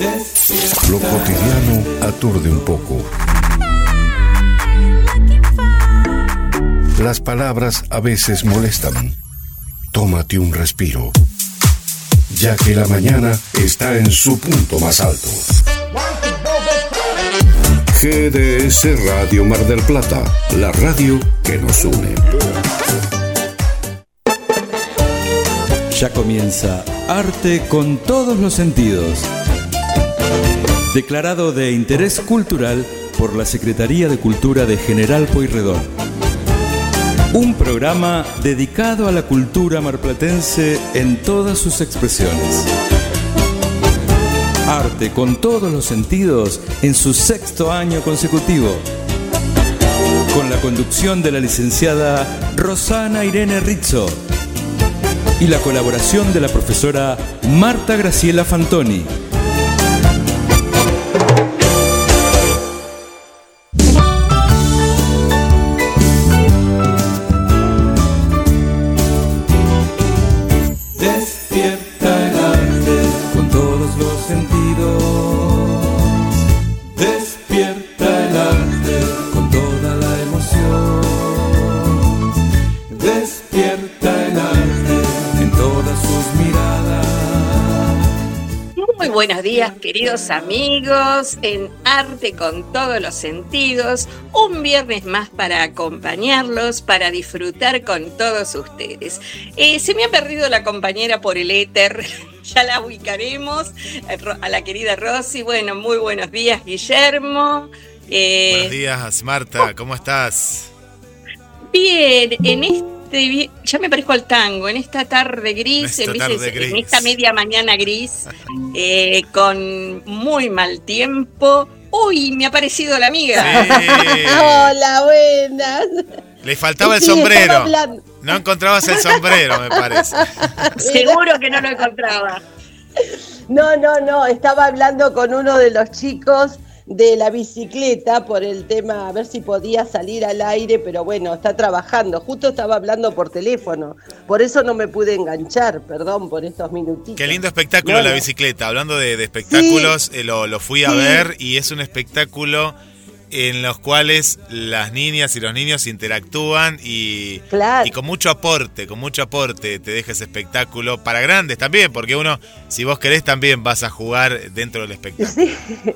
Lo cotidiano aturde un poco. Las palabras a veces molestan. Tómate un respiro, ya que la mañana está en su punto más alto. GDS Radio Mar del Plata, la radio que nos une. Ya comienza Arte con todos los sentidos. Declarado de interés cultural por la Secretaría de Cultura de General Pueyrredón. Un programa dedicado a la cultura marplatense en todas sus expresiones. Arte con todos los sentidos en su sexto año consecutivo. Con la conducción de la licenciada Rosana Irene Rizzo y la colaboración de la profesora Marta Graciela Fantoni. Queridos amigos, en Arte con todos los sentidos, un viernes más para acompañarlos, para disfrutar con todos ustedes. Eh, se me ha perdido la compañera por el éter, ya la ubicaremos, a la querida Rosy. Bueno, muy buenos días, Guillermo. Eh, buenos días, Marta, ¿cómo estás? Bien, en este ya me parezco al tango, en esta tarde gris, en, esta media mañana gris, eh, con muy mal tiempo. Uy, me ha aparecido la amiga. Hola, buenas. Le faltaba el sombrero. No encontrabas el sombrero, me parece. Seguro que no lo encontraba. No, no, no, estaba hablando con uno de los chicos de la bicicleta por el tema, a ver si podía salir al aire, pero bueno, está trabajando. Justo estaba hablando por teléfono, por eso no me pude enganchar, perdón por estos minutitos. Qué lindo espectáculo la bicicleta. Hablando de, espectáculos, eh, lo, fui a ver y es un espectáculo en los cuales las niñas y los niños interactúan y, y, con mucho aporte, con mucho aporte te deja ese espectáculo para grandes también, porque uno, si vos querés, también vas a jugar dentro del espectáculo. Sí.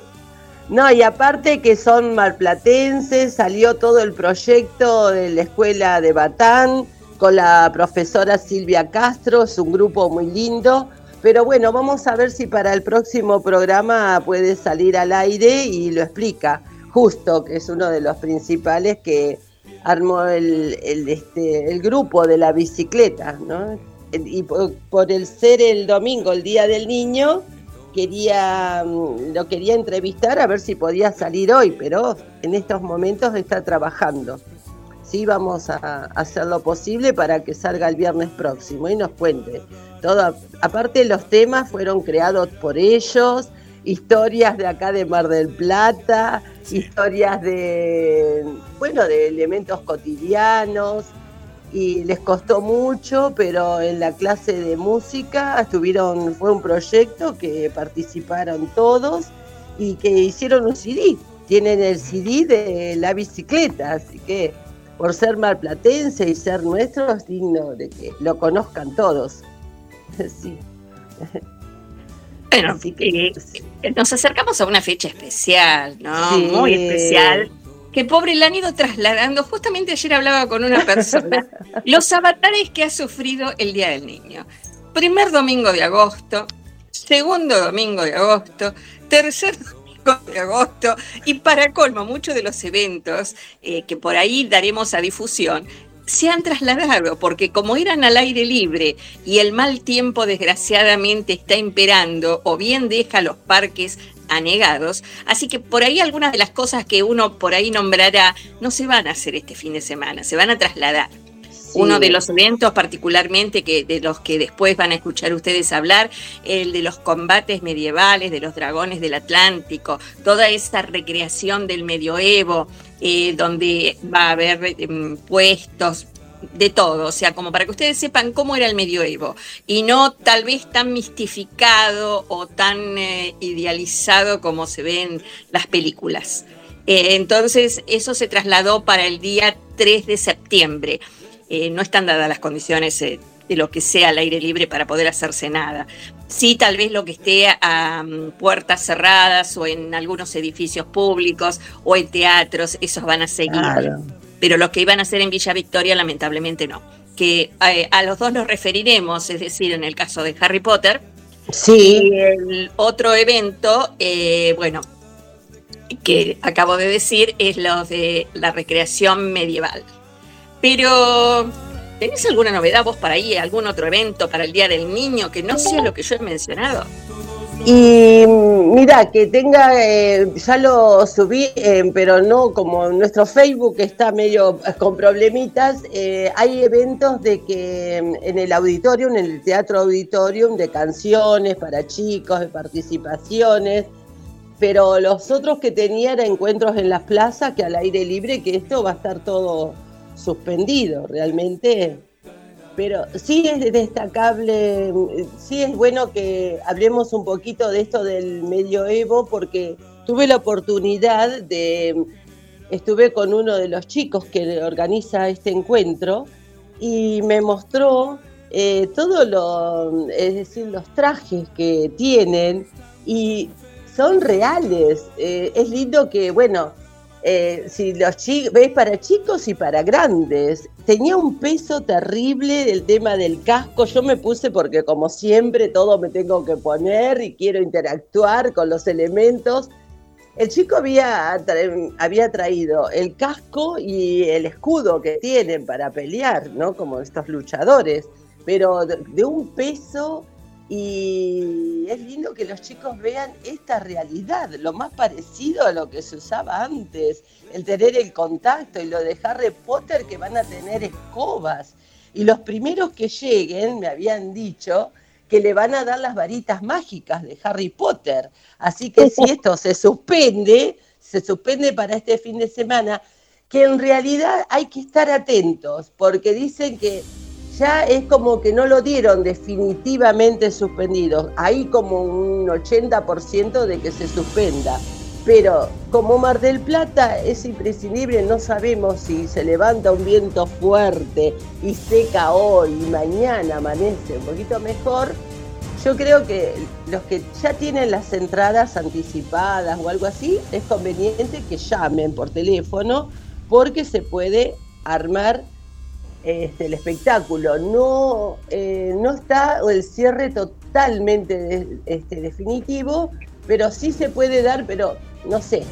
No, y aparte que son malplatenses, salió todo el proyecto de la escuela de Batán con la profesora Silvia Castro, es un grupo muy lindo. Pero bueno, vamos a ver si para el próximo programa puede salir al aire y lo explica. Justo, que es uno de los principales que armó el, este, el grupo de la bicicleta, ¿no? Y por el ser el domingo, el Día del Niño, quería, mm, lo quería entrevistar a ver si podía salir hoy, pero en estos momentos está trabajando. Sí, vamos a hacer lo posible para que salga el viernes próximo y nos cuente. Todo, aparte los temas fueron creados por ellos, historias de acá de Mar del Plata, historias de, bueno, de elementos cotidianos, y les costó mucho, pero en la clase de música estuvieron, fue un proyecto que participaron todos y que hicieron un CD. Tienen el CD de la bicicleta, así que por ser malplatense y ser nuestro es digno de que lo conozcan todos. sí. Bueno, que, nos acercamos a una fecha especial, ¿no? Muy especial que pobre la han ido trasladando. Justamente ayer hablaba con una persona, los avatares que ha sufrido el Día del Niño. Primer domingo de agosto, segundo domingo de agosto, tercer domingo de agosto y para colmo muchos de los eventos eh, que por ahí daremos a difusión se han trasladado, porque como eran al aire libre y el mal tiempo desgraciadamente está imperando o bien deja los parques anegados. Así que por ahí algunas de las cosas que uno por ahí nombrará no se van a hacer este fin de semana, se van a trasladar. Uno de los eventos particularmente que de los que después van a escuchar ustedes hablar, el de los combates medievales, de los dragones del Atlántico, toda esa recreación del medioevo, eh, donde va a haber em, puestos de todo, o sea, como para que ustedes sepan cómo era el medioevo y no tal vez tan mistificado o tan eh, idealizado como se ve en las películas. Eh, entonces, eso se trasladó para el día 3 de septiembre. Eh, no están dadas las condiciones de lo que sea al aire libre para poder hacerse nada. Sí, tal vez lo que esté a mm, puertas cerradas o en algunos edificios públicos o en teatros, esos van a seguir. Pero los que iban a hacer en Villa Victoria, lamentablemente no. Que eh, a los dos nos referiremos, es decir, en el caso de Harry Potter. Sí. Y el otro evento, eh, bueno, que acabo de decir, es lo de la recreación medieval. Pero ¿Tenés alguna novedad vos para ahí, algún otro evento para el Día del Niño que no sea lo que yo he mencionado? Y mira, que tenga, eh, ya lo subí, eh, pero no como nuestro Facebook está medio con problemitas, eh, hay eventos de que en el auditorium, en el teatro auditorium, de canciones para chicos, de participaciones, pero los otros que tenía encuentros en las plazas, que al aire libre, que esto va a estar todo suspendido realmente. Pero sí es destacable, sí es bueno que hablemos un poquito de esto del medioevo porque tuve la oportunidad de, estuve con uno de los chicos que organiza este encuentro y me mostró eh, todo es decir, los trajes que tienen y son reales. Eh, es lindo que, bueno, eh, si los chicos, para chicos y para grandes. Tenía un peso terrible el tema del casco. Yo me puse porque como siempre todo me tengo que poner y quiero interactuar con los elementos. El chico había, había traído el casco y el escudo que tienen para pelear, ¿no? Como estos luchadores, pero de un peso y es lindo que los chicos vean esta realidad, lo más parecido a lo que se usaba antes, el tener el contacto y lo de Harry Potter que van a tener escobas. Y los primeros que lleguen me habían dicho que le van a dar las varitas mágicas de Harry Potter. Así que si esto se suspende, se suspende para este fin de semana, que en realidad hay que estar atentos, porque dicen que ya es como que no lo dieron definitivamente suspendido. Hay como un 80% de que se suspenda. Pero como Mar del Plata es imprescindible, no sabemos si se levanta un viento fuerte y seca hoy y mañana amanece un poquito mejor. Yo creo que los que ya tienen las entradas anticipadas o algo así, es conveniente que llamen por teléfono porque se puede armar este, el espectáculo. No, eh, no está el cierre totalmente este, definitivo, pero sí se puede dar, pero no sé,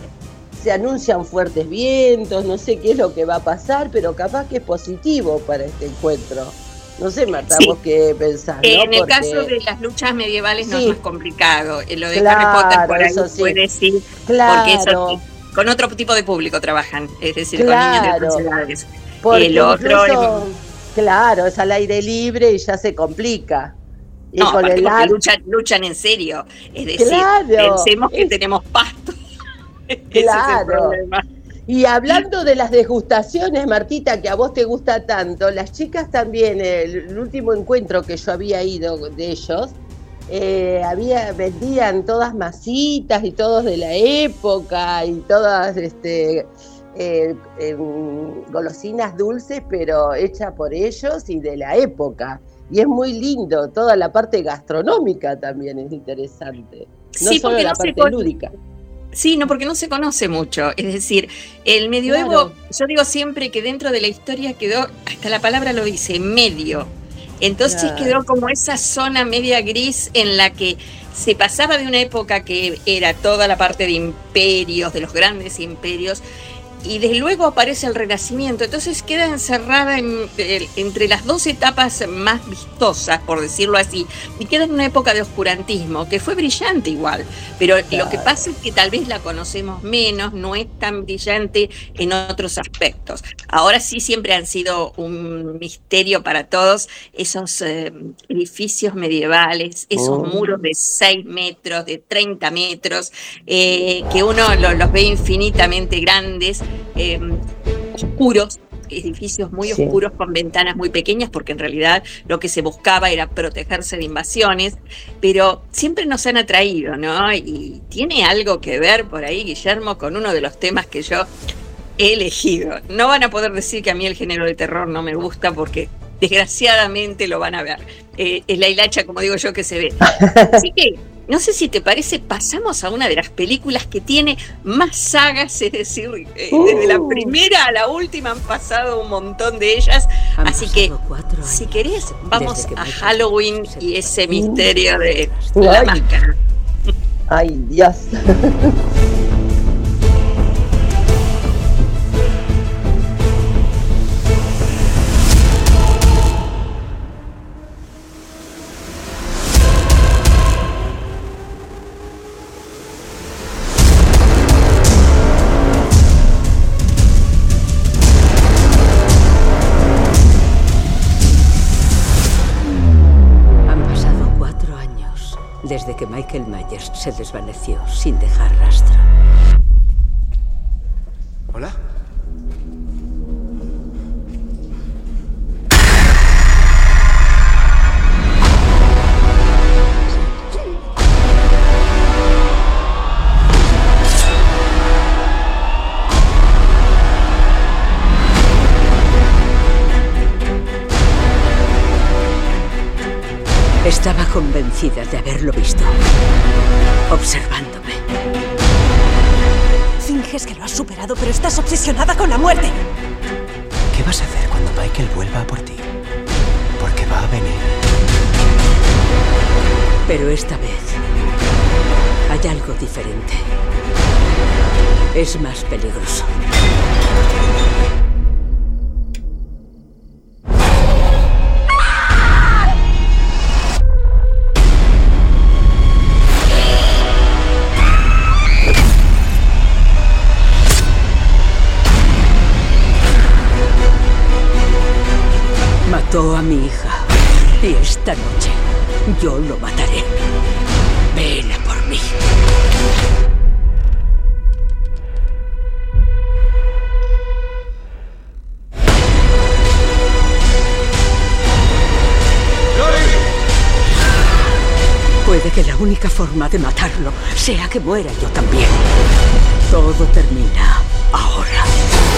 se anuncian fuertes vientos, no sé qué es lo que va a pasar, pero capaz que es positivo para este encuentro. No sé, Marta, vos qué pensás. En el caso de las luchas medievales no es más complicado. En lo de Harry Potter por ahí puede sí. Porque eso, con otro tipo de público trabajan, es decir, con niños de otras edades. Porque el otro claro, es al aire libre y ya se complica. Y no, con el luchan, luchan en serio. Es decir, pensemos que tenemos pasto. Claro. y hablando de las degustaciones, Martita, que a vos te gusta tanto, las chicas también, el, último encuentro que yo había ido de ellos, eh, había, vendían todas masitas y todos de la época y todas este, eh, golosinas dulces, pero hechas por ellos y de la época. Y es muy lindo, toda la parte gastronómica también es interesante, no sí, solo la parte lúdica. Sí, no, porque no se conoce mucho. Es decir, el medioevo, yo digo siempre que dentro de la historia quedó, hasta la palabra lo dice, medio. Entonces quedó como esa zona media gris en la que se pasaba de una época que era toda la parte de imperios, de los grandes imperios, y desde luego aparece el Renacimiento, entonces queda encerrada entre las dos etapas más vistosas, por decirlo así, y queda en una época de oscurantismo, que fue brillante igual, pero lo que pasa es que tal vez la conocemos menos, no es tan brillante en otros aspectos. Ahora sí siempre han sido un misterio para todos esos eh, edificios medievales, esos oh. muros de 6 metros, de 30 metros, eh, que uno los ve infinitamente grandes Em, oscuros, edificios muy oscuros con ventanas muy pequeñas, porque en realidad lo que se buscaba era protegerse de invasiones, pero siempre nos han atraído, ¿no? Y tiene algo que ver por ahí, Guillermo, con uno de los temas que yo he elegido. No van a poder decir que a mí el género de terror no me gusta porque desgraciadamente lo van a ver. Eh, es la hilacha, como digo yo, que se ve. Así que no sé si te parece, pasamos a una de las películas que tiene más sagas, es decir, eh, desde la uh. primera a la última han pasado un montón de ellas. Así que, si querés, vamos a Halloween y ese misterio de, la máscara. Ay, Dios. Michael Myers se desvaneció sin dejar rastro. Estaba convencida de haberlo visto. Observándome. Finges que lo has superado, pero estás obsesionada con la muerte. ¿Qué vas a hacer cuando Michael vuelva por ti? Porque va a venir. Pero esta vez hay algo diferente. Es más peligroso. A mi hija. Y esta noche yo lo mataré. Ven por mí. Puede que la única forma de matarlo sea que muera yo también. Todo termina ahora.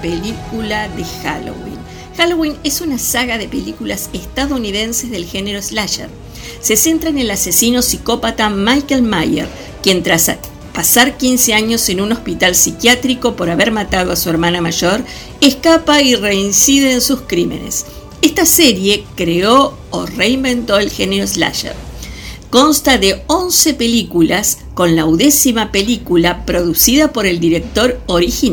Película de Halloween. Halloween es una saga de películas estadounidenses del género slasher. Se centra en el asesino psicópata Michael Mayer, quien tras pasar 15 años en un hospital psiquiátrico por haber matado a su hermana mayor, escapa y reincide en sus crímenes. Esta serie creó o reinventó el género slasher Consta de 11 películas, con la undécima película producida por el director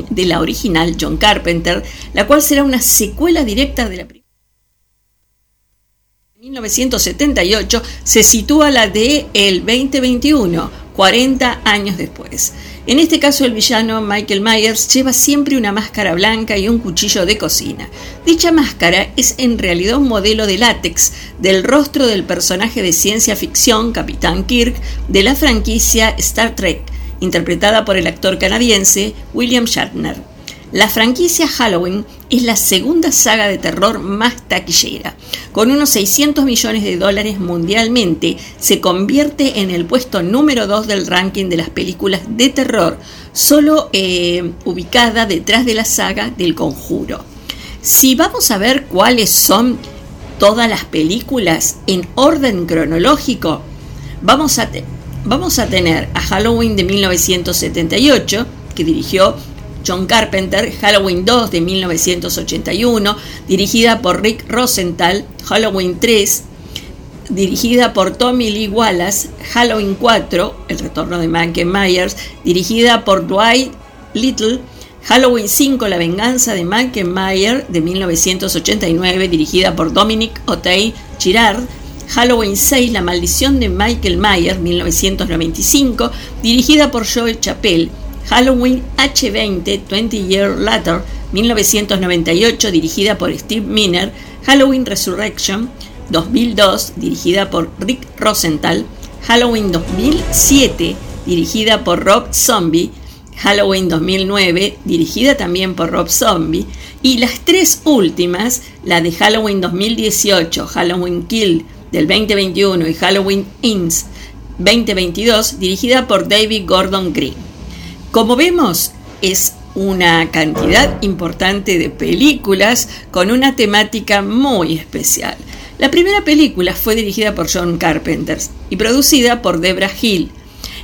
de la original John Carpenter, la cual será una secuela directa de la primera. En 1978 se sitúa la de el 2021, 40 años después. En este caso el villano Michael Myers lleva siempre una máscara blanca y un cuchillo de cocina. Dicha máscara es en realidad un modelo de látex del rostro del personaje de ciencia ficción Capitán Kirk de la franquicia Star Trek, interpretada por el actor canadiense William Shatner. La franquicia Halloween es la segunda saga de terror más taquillera. Con unos 600 millones de dólares mundialmente, se convierte en el puesto número 2 del ranking de las películas de terror, solo eh, ubicada detrás de la saga del conjuro. Si vamos a ver cuáles son todas las películas en orden cronológico, vamos a, vamos a tener a Halloween de 1978, que dirigió John Carpenter, Halloween 2 de 1981, dirigida por Rick Rosenthal, Halloween 3, dirigida por Tommy Lee Wallace, Halloween 4, El retorno de Michael Myers, dirigida por Dwight Little, Halloween 5, La venganza de Michael Myers de 1989, dirigida por Dominic Otey Girard, Halloween 6, La maldición de Michael Myers, 1995, dirigida por Joel Chappell, Halloween H20, 20 Years Later, 1998, dirigida por Steve Miner, Halloween Resurrection, 2002, dirigida por Rick Rosenthal, Halloween 2007, dirigida por Rob Zombie, Halloween 2009, dirigida también por Rob Zombie, y las tres últimas, la de Halloween 2018, Halloween Kill del 2021 y Halloween Inns 2022, dirigida por David Gordon Green. Como vemos, es una cantidad importante de películas con una temática muy especial. La primera película fue dirigida por John Carpenter y producida por Debra Hill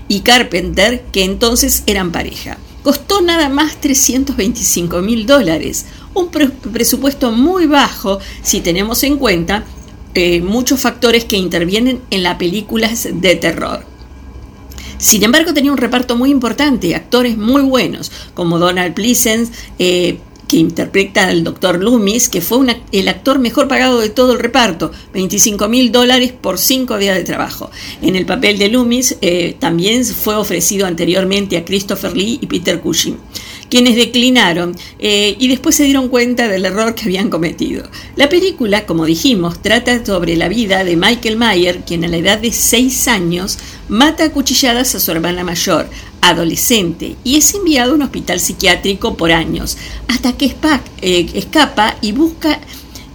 y Carpenter, que entonces eran pareja. Costó nada más 325 mil dólares, un presupuesto muy bajo si tenemos en cuenta eh, muchos factores que intervienen en las películas de terror. Sin embargo, tenía un reparto muy importante, actores muy buenos, como Donald Pleasence, eh, que interpreta al doctor Loomis, que fue el actor mejor pagado de todo el reparto, 25 mil dólares por cinco días de trabajo. En el papel de Loomis eh, también fue ofrecido anteriormente a Christopher Lee y Peter Cushing quienes declinaron eh, y después se dieron cuenta del error que habían cometido. La película, como dijimos, trata sobre la vida de Michael Mayer, quien a la edad de 6 años mata a cuchilladas a su hermana mayor, adolescente, y es enviado a un hospital psiquiátrico por años, hasta que eh, escapa y busca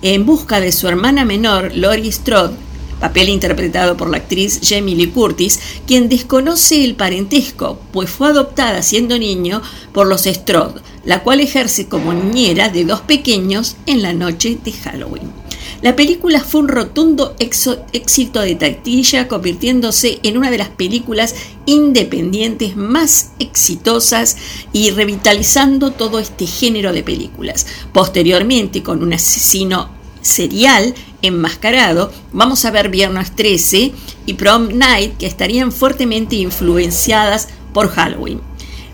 en busca de su hermana menor, Lori Strode, papel interpretado por la actriz Jamie Lee Curtis, quien desconoce el parentesco, pues fue adoptada siendo niño por los Strode, la cual ejerce como niñera de dos pequeños en la noche de Halloween. La película fue un rotundo éxito de taquilla, convirtiéndose en una de las películas independientes más exitosas y revitalizando todo este género de películas. Posteriormente, con un asesino serial enmascarado, vamos a ver Viernes 13 y Prom Night, que estarían fuertemente influenciadas por Halloween.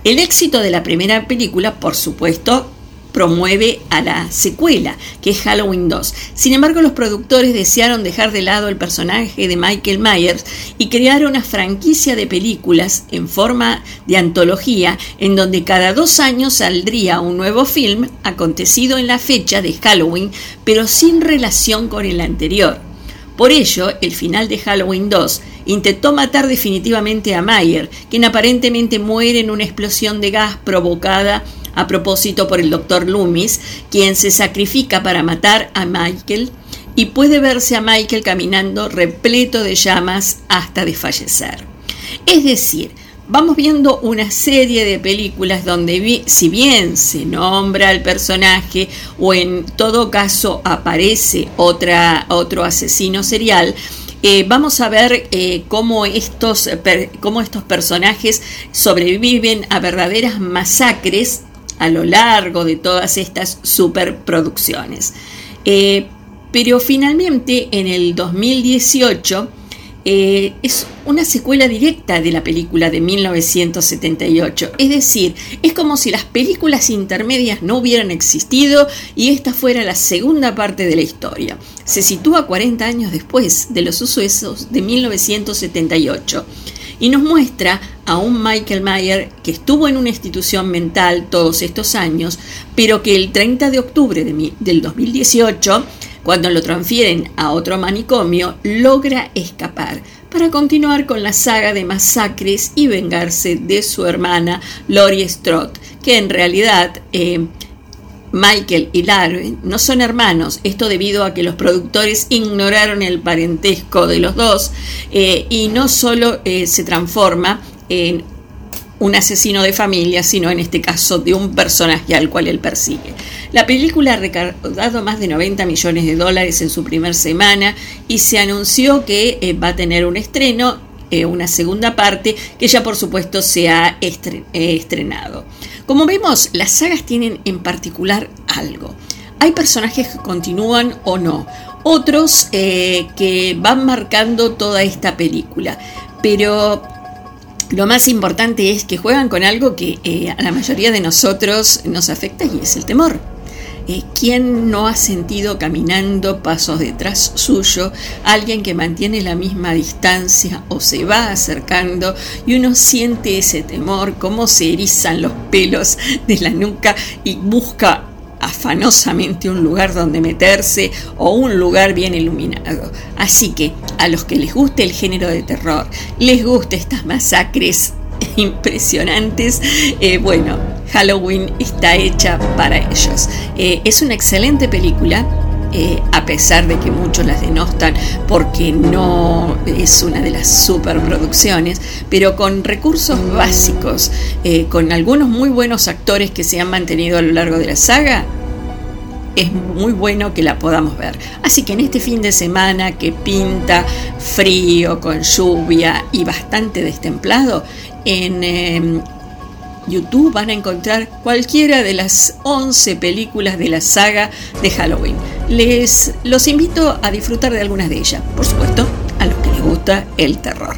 El éxito de la primera película, por supuesto, promueve a la secuela, que es Halloween 2. Sin embargo, los productores desearon dejar de lado el personaje de Michael Myers y crear una franquicia de películas en forma de antología, en donde cada dos años saldría un nuevo film acontecido en la fecha de Halloween, pero sin relación con el anterior. Por ello, el final de Halloween 2 intentó matar definitivamente a Myers, quien aparentemente muere en una explosión de gas provocada a propósito por el doctor Loomis, quien se sacrifica para matar a Michael y puede verse a Michael caminando repleto de llamas hasta desfallecer. Es decir, vamos viendo una serie de películas donde si bien se nombra al personaje o en todo caso aparece otro asesino serial, eh, vamos a ver eh, cómo, estos, cómo estos personajes sobreviven a verdaderas masacres a lo largo de todas estas superproducciones. Eh, pero finalmente en el 2018 eh, es una secuela directa de la película de 1978. Es decir, es como si las películas intermedias no hubieran existido y esta fuera la segunda parte de la historia. Se sitúa 40 años después de los sucesos de 1978 y nos muestra a un Michael Mayer que estuvo en una institución mental todos estos años, pero que el 30 de octubre del 2018, cuando lo transfieren a otro manicomio, logra escapar para continuar con la saga de masacres y vengarse de su hermana Lori Strode, que en realidad eh, Michael y Larry no son hermanos, esto debido a que los productores ignoraron el parentesco de los dos eh, y no solo eh, se transforma un asesino de familia, sino en este caso de un personaje al cual él persigue. La película ha recaudado más de 90 millones de dólares en su primera semana y se anunció que eh, va a tener un estreno, una segunda parte, que ya por supuesto se ha estrenado. Como vemos, las sagas tienen en particular algo. hay personajes que continúan o no, otros eh, que van marcando toda esta película, pero lo más importante es que juegan con algo que eh, a la mayoría de nosotros nos afecta y es el temor. Eh, ¿Quién no ha sentido caminando pasos detrás suyo alguien que mantiene la misma distancia o se va acercando y uno siente ese temor, cómo se erizan los pelos de la nuca y busca afanosamente un lugar donde meterse o un lugar bien iluminado. Así que a los que les guste el género de terror, les guste estas masacres impresionantes, eh, bueno, Halloween está hecha para ellos. Eh, es una excelente película. Eh, a pesar de que muchos las denostan porque no es una de las superproducciones, pero con recursos básicos, con algunos muy buenos actores que se han mantenido a lo largo de la saga, es muy bueno que la podamos ver. Así que en este fin de semana que pinta frío, con lluvia y bastante destemplado, en em, YouTube van a encontrar cualquiera de las 11 películas de la saga de Halloween. Les los invito a disfrutar de algunas de ellas, por supuesto, a los que les gusta el terror.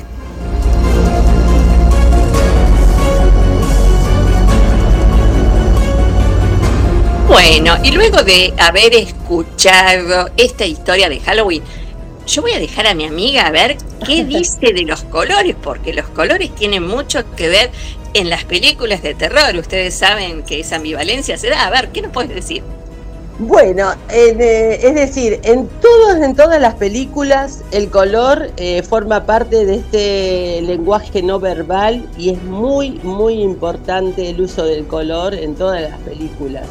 Bueno, y luego de haber escuchado esta historia de Halloween, yo voy a dejar a mi amiga a ver qué dice de los colores, porque los colores tienen mucho que ver en las películas de terror. Ustedes saben que esa ambivalencia se da. A ver, ¿qué nos puedes decir? Bueno, eh, es decir, en, todos, en todas las películas el color eh, forma parte de este lenguaje no verbal y es muy, muy importante el uso del color en todas las películas.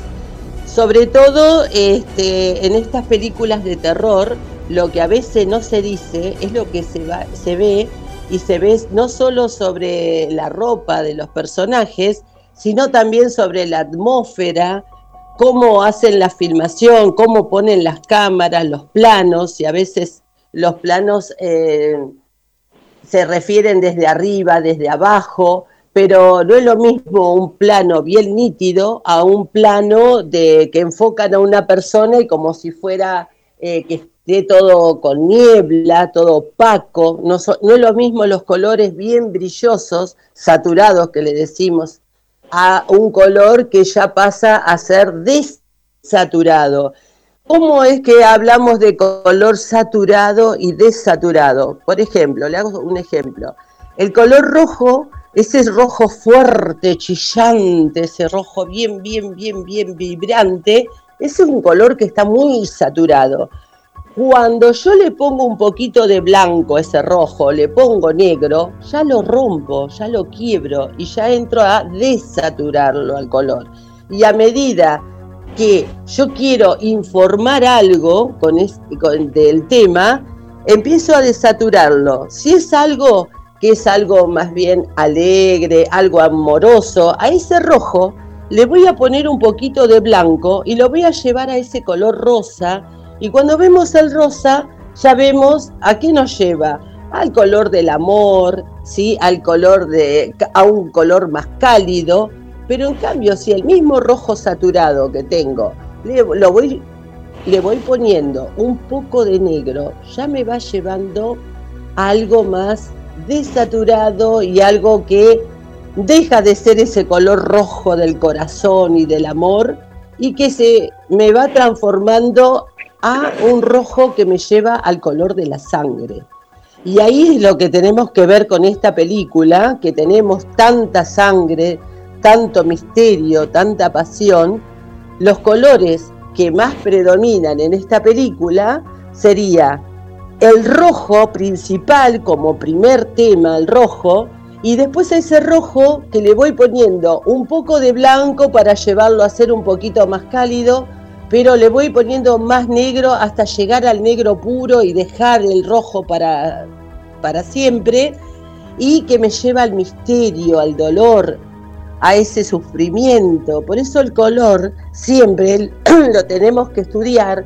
Sobre todo este, en estas películas de terror, lo que a veces no se dice es lo que se, va, se ve y se ve no solo sobre la ropa de los personajes, sino también sobre la atmósfera, cómo hacen la filmación, cómo ponen las cámaras, los planos, y a veces los planos eh, se refieren desde arriba, desde abajo, pero no es lo mismo un plano bien nítido a un plano de que enfocan a una persona y como si fuera eh, que esté todo con niebla, todo opaco, no, no es lo mismo los colores bien brillosos, saturados que le decimos, a un color que ya pasa a ser desaturado. ¿Cómo es que hablamos de color saturado y desaturado? Por ejemplo, le hago un ejemplo. El color rojo, ese rojo fuerte, chillante, ese rojo bien, bien, bien, bien vibrante, es un color que está muy saturado. Cuando yo le pongo un poquito de blanco, ese rojo, le pongo negro, ya lo rompo, ya lo quiebro y ya entro a desaturarlo al color. Y a medida que yo quiero informar algo con, este, del tema, empiezo a desaturarlo. Si es algo que es algo más bien alegre, algo amoroso, a ese rojo le voy a poner un poquito de blanco y lo voy a llevar a ese color rosa. Y cuando vemos el rosa, ya vemos a qué nos lleva. Al color del amor, ¿sí? al color de, a un color más cálido. Pero en cambio, si el mismo rojo saturado que tengo, le, lo voy, le voy poniendo un poco de negro, ya me va llevando algo más desaturado y algo que deja de ser ese color rojo del corazón y del amor y que se me va transformando a un rojo que me lleva al color de la sangre. Y ahí es lo que tenemos que ver con esta película, que tenemos tanta sangre, tanto misterio, tanta pasión. Los colores que más predominan en esta película sería el rojo principal como primer tema, el rojo, y después ese rojo que le voy poniendo un poco de blanco para llevarlo a ser un poquito más cálido, pero le voy poniendo más negro hasta llegar al negro puro y dejar el rojo para, para siempre, y que me lleva al misterio, al dolor, a ese sufrimiento. Por eso el color siempre lo tenemos que estudiar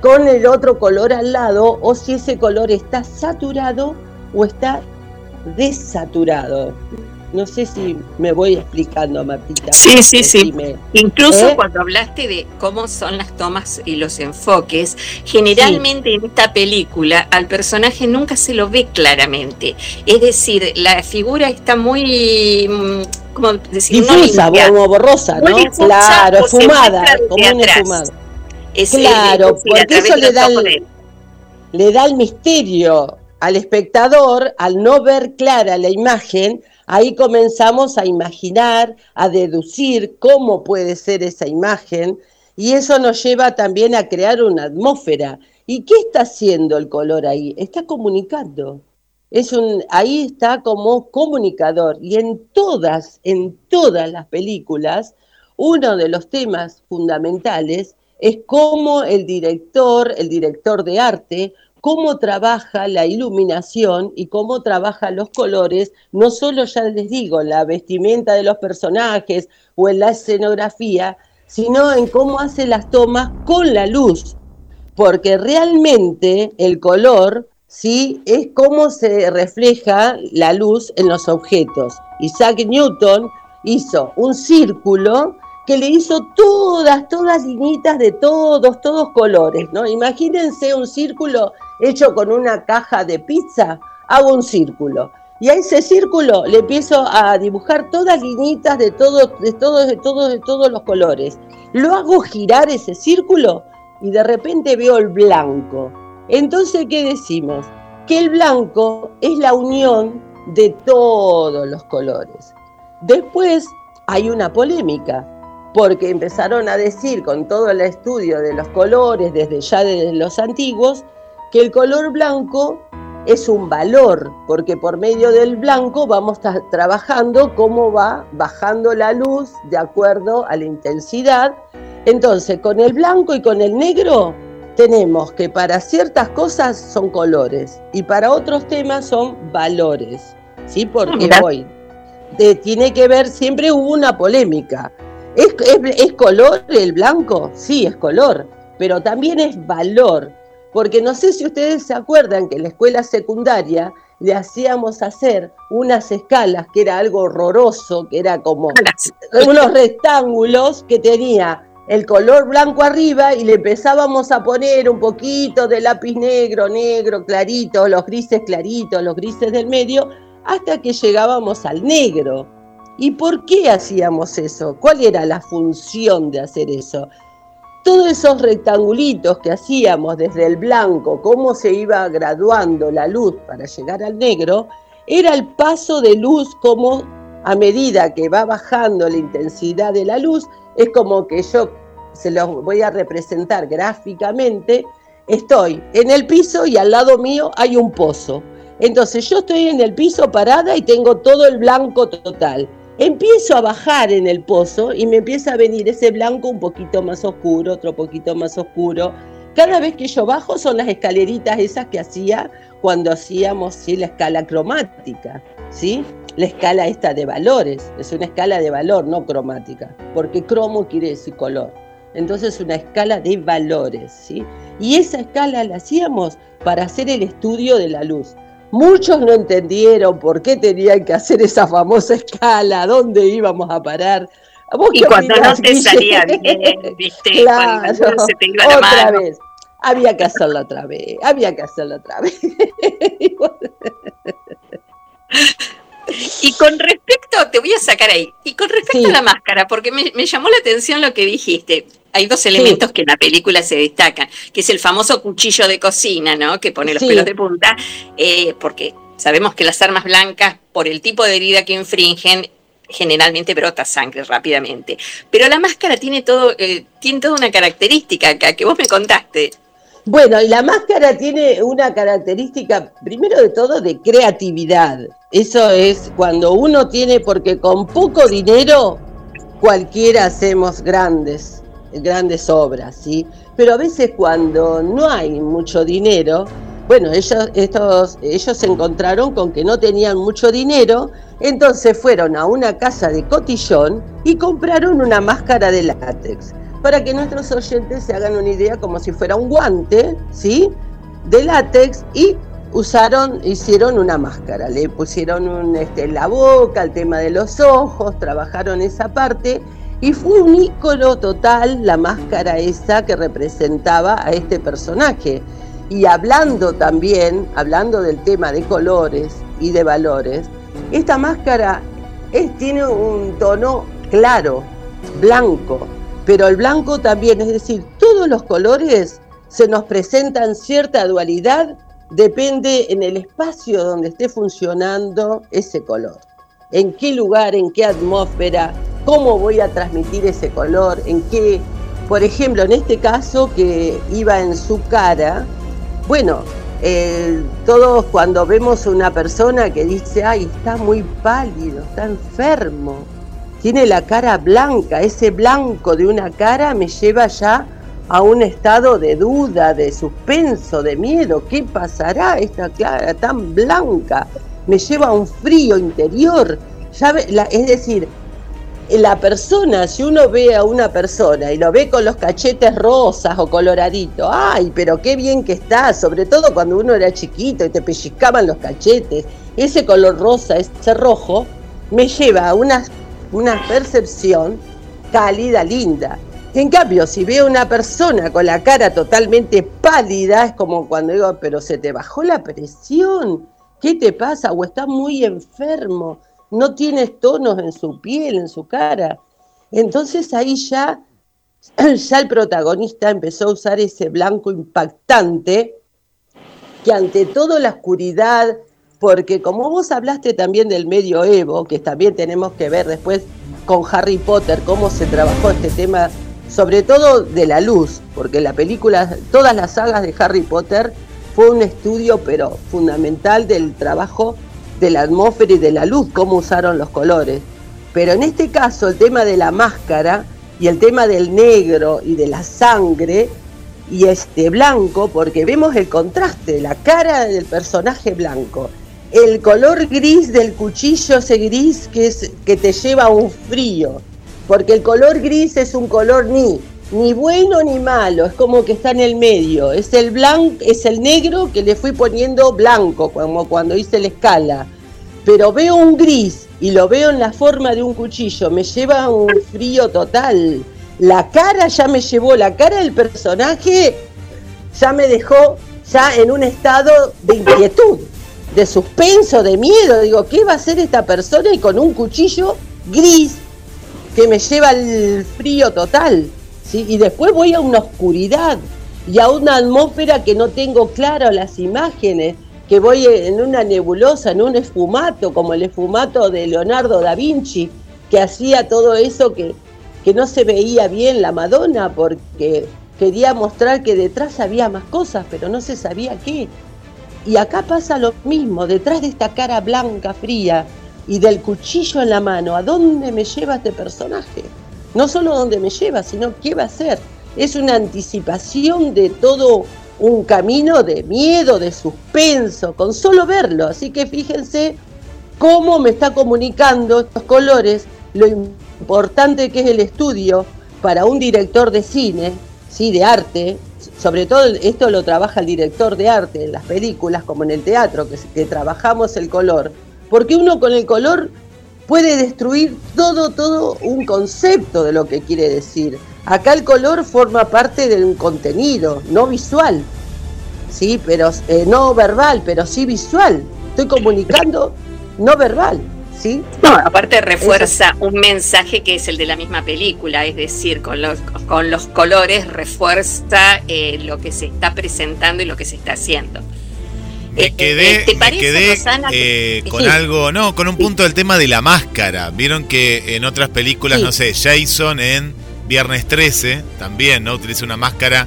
con el otro color al lado o si ese color está saturado o está desaturado. No sé si me voy explicando, Martita. Sí, sí, sí. Incluso ¿Eh? cuando hablaste de cómo son las tomas y los enfoques, generalmente en esta película al personaje nunca se lo ve claramente. Es decir, la figura está muy mm, como decir, difusa, como borrosa, ¿no? claro, fumada, como una fumada. claro, porque eso le da, el, le da el misterio al espectador, al no ver clara la imagen, Ahí comenzamos a imaginar, a deducir cómo puede ser esa imagen y eso nos lleva también a crear una atmósfera. ¿Y qué está haciendo el color ahí? Está comunicando. Es un, ahí está como comunicador y en todas, en todas las películas, uno de los temas fundamentales es cómo el director, el director de arte, cómo trabaja la iluminación y cómo trabaja los colores, no solo ya les digo, la vestimenta de los personajes o en la escenografía, sino en cómo hace las tomas con la luz, porque realmente el color, sí, es cómo se refleja la luz en los objetos. Isaac Newton hizo un círculo que le hizo todas, todas linitas de todos, todos colores, ¿no? Imagínense un círculo hecho con una caja de pizza, hago un círculo. Y a ese círculo le empiezo a dibujar todas linitas de todos, de todos, de todos, de todos los colores. Lo hago girar ese círculo y de repente veo el blanco. Entonces, ¿qué decimos? Que el blanco es la unión de todos los colores. Después hay una polémica, porque empezaron a decir con todo el estudio de los colores desde ya de los antiguos, que el color blanco es un valor, porque por medio del blanco vamos trabajando cómo va bajando la luz de acuerdo a la intensidad. Entonces, con el blanco y con el negro tenemos que para ciertas cosas son colores y para otros temas son valores, ¿sí? Porque hoy tiene que ver, siempre hubo una polémica. ¿Es color el blanco? Sí, es color, pero también es valor. Porque no sé si ustedes se acuerdan que en la escuela secundaria le hacíamos hacer unas escalas que era algo horroroso, que era como unos rectángulos que tenía el color blanco arriba y le empezábamos a poner un poquito de lápiz negro, negro, clarito, los grises claritos, los grises del medio, hasta que llegábamos al negro. ¿Y por qué hacíamos eso? ¿Cuál era la función de hacer eso? todos esos rectangulitos que hacíamos desde el blanco, cómo se iba graduando la luz para llegar al negro, era el paso de luz como a medida que va bajando la intensidad de la luz, es como que yo se los voy a representar gráficamente, estoy en el piso y al lado mío hay un pozo. Entonces yo estoy en el piso parada y tengo todo el blanco total. Empiezo a bajar en el pozo y me empieza a venir ese blanco un poquito más oscuro, otro poquito más oscuro. Cada vez que yo bajo son las escaleritas esas que hacía cuando hacíamos la escala cromática, ¿sí? La escala esta de valores, es una escala de valor, no cromática, porque cromo quiere decir color. Entonces una escala de valores, ¿sí? Y esa escala la hacíamos para hacer el estudio de la luz. Muchos no entendieron por qué tenían que hacer esa famosa escala, dónde íbamos a parar. y cuando no te salía bien, ¿viste? Claro, se te iba la otra vez. Había que hacerlo otra vez, había que hacerlo otra vez. Y con respecto, te voy a sacar ahí, y con respecto a la máscara, porque me, llamó la atención lo que dijiste. Hay dos elementos que en la película se destacan, que es el famoso cuchillo de cocina, ¿no? Que pone los pelos de punta, eh, porque sabemos que las armas blancas, por el tipo de herida que infringen, generalmente brota sangre rápidamente. Pero la máscara tiene todo, eh, tiene toda una característica acá, que vos me contaste. Bueno, la máscara tiene una característica, primero de todo, de creatividad. Eso es cuando uno tiene, porque con poco dinero cualquiera hacemos grandes, grandes obras, ¿sí? Pero a veces cuando no hay mucho dinero, bueno, ellos, estos, ellos se encontraron con que no tenían mucho dinero, entonces fueron a una casa de cotillón y compraron una máscara de látex para que nuestros oyentes se hagan una idea como si fuera un guante, ¿sí? De látex y usaron, hicieron una máscara, le pusieron un, este, la boca, el tema de los ojos, trabajaron esa parte y fue un ícono total la máscara esa que representaba a este personaje. Y hablando también, hablando del tema de colores y de valores, esta máscara es, tiene un tono claro, blanco, pero el blanco también, es decir, todos los colores se nos presentan cierta dualidad, depende en el espacio donde esté funcionando ese color. En qué lugar, en qué atmósfera, cómo voy a transmitir ese color, en qué, por ejemplo, en este caso que iba en su cara, bueno, todos cuando vemos una persona que dice, ay, está muy pálido, está enfermo, tiene la cara blanca, ese blanco de una cara me lleva ya a un estado de duda, de suspenso, de miedo. ¿Qué pasará esta cara tan blanca? Me lleva a un frío interior. es decir, la persona, si uno ve a una persona y lo ve con los cachetes rosas o coloraditos, ay, pero qué bien que está, sobre todo cuando uno era chiquito y te pellizcaban los cachetes, ese color rosa, ese rojo, me lleva a una, una percepción cálida, linda. En cambio, si veo una persona con la cara totalmente pálida, es como cuando digo, pero se te bajó la presión, ¿qué te pasa? O estás muy enfermo, no tienes tonos en su piel, en su cara. Entonces ahí ya, ya el protagonista empezó a usar ese blanco impactante que ante todo la oscuridad, porque como vos hablaste también del medioevo, que también tenemos que ver después con Harry Potter, cómo se trabajó este tema sobre todo de la luz, porque la película, todas las sagas de Harry Potter fue un estudio pero fundamental del trabajo de la atmósfera y de la luz, cómo usaron los colores. Pero en este caso el tema de la máscara y el tema del negro y de la sangre y este blanco, porque vemos el contraste, la cara del personaje blanco, el color gris del cuchillo, ese gris que, es, que te lleva a un frío, porque el color gris es un color ni, ni bueno ni malo, es como que está en el medio, es el blanco, es el negro que le fui poniendo blanco, como cuando hice la escala. Pero veo un gris y lo veo en la forma de un cuchillo, me lleva a un frío total. La cara ya me llevó, la cara del personaje ya me dejó ya en un estado de inquietud, de suspenso, de miedo. Digo, ¿qué va a hacer esta persona? Y con un cuchillo gris, que me lleva al frío total. Y después voy a una oscuridad y a una atmósfera que no tengo claro las imágenes, que voy en una nebulosa, en un esfumato, como el esfumato de Leonardo da Vinci, que hacía todo eso que, que no se veía bien la Madonna porque quería mostrar que detrás había más cosas, pero no se sabía qué. Y acá pasa lo mismo, detrás de esta cara blanca, fría, y del cuchillo en la mano, ¿a dónde me lleva este personaje? No solo dónde me lleva, sino qué va a hacer. Es una anticipación de todo un camino de miedo, de suspenso, con solo verlo. Así que fíjense cómo me está comunicando estos colores, lo importante que es el estudio para un director de cine, ¿sí? de arte, sobre todo esto lo trabaja el director de arte en las películas como en el teatro, que trabajamos el color porque uno con el color puede destruir todo, todo un concepto de lo que quiere decir. Acá el color forma parte de un contenido, no visual, sí, pero eh, no verbal, pero sí visual. Estoy comunicando no verbal. ¿Sí? No, aparte refuerza un mensaje que es el de la misma película, es decir, con los, con los colores refuerza eh, lo que se está presentando y lo que se está haciendo. Me eh, quedé, eh, eh, con algo, no, con un punto del tema de la máscara. Vieron que en otras películas, no sé, Jason en Viernes 13 también, ¿no? Utiliza una máscara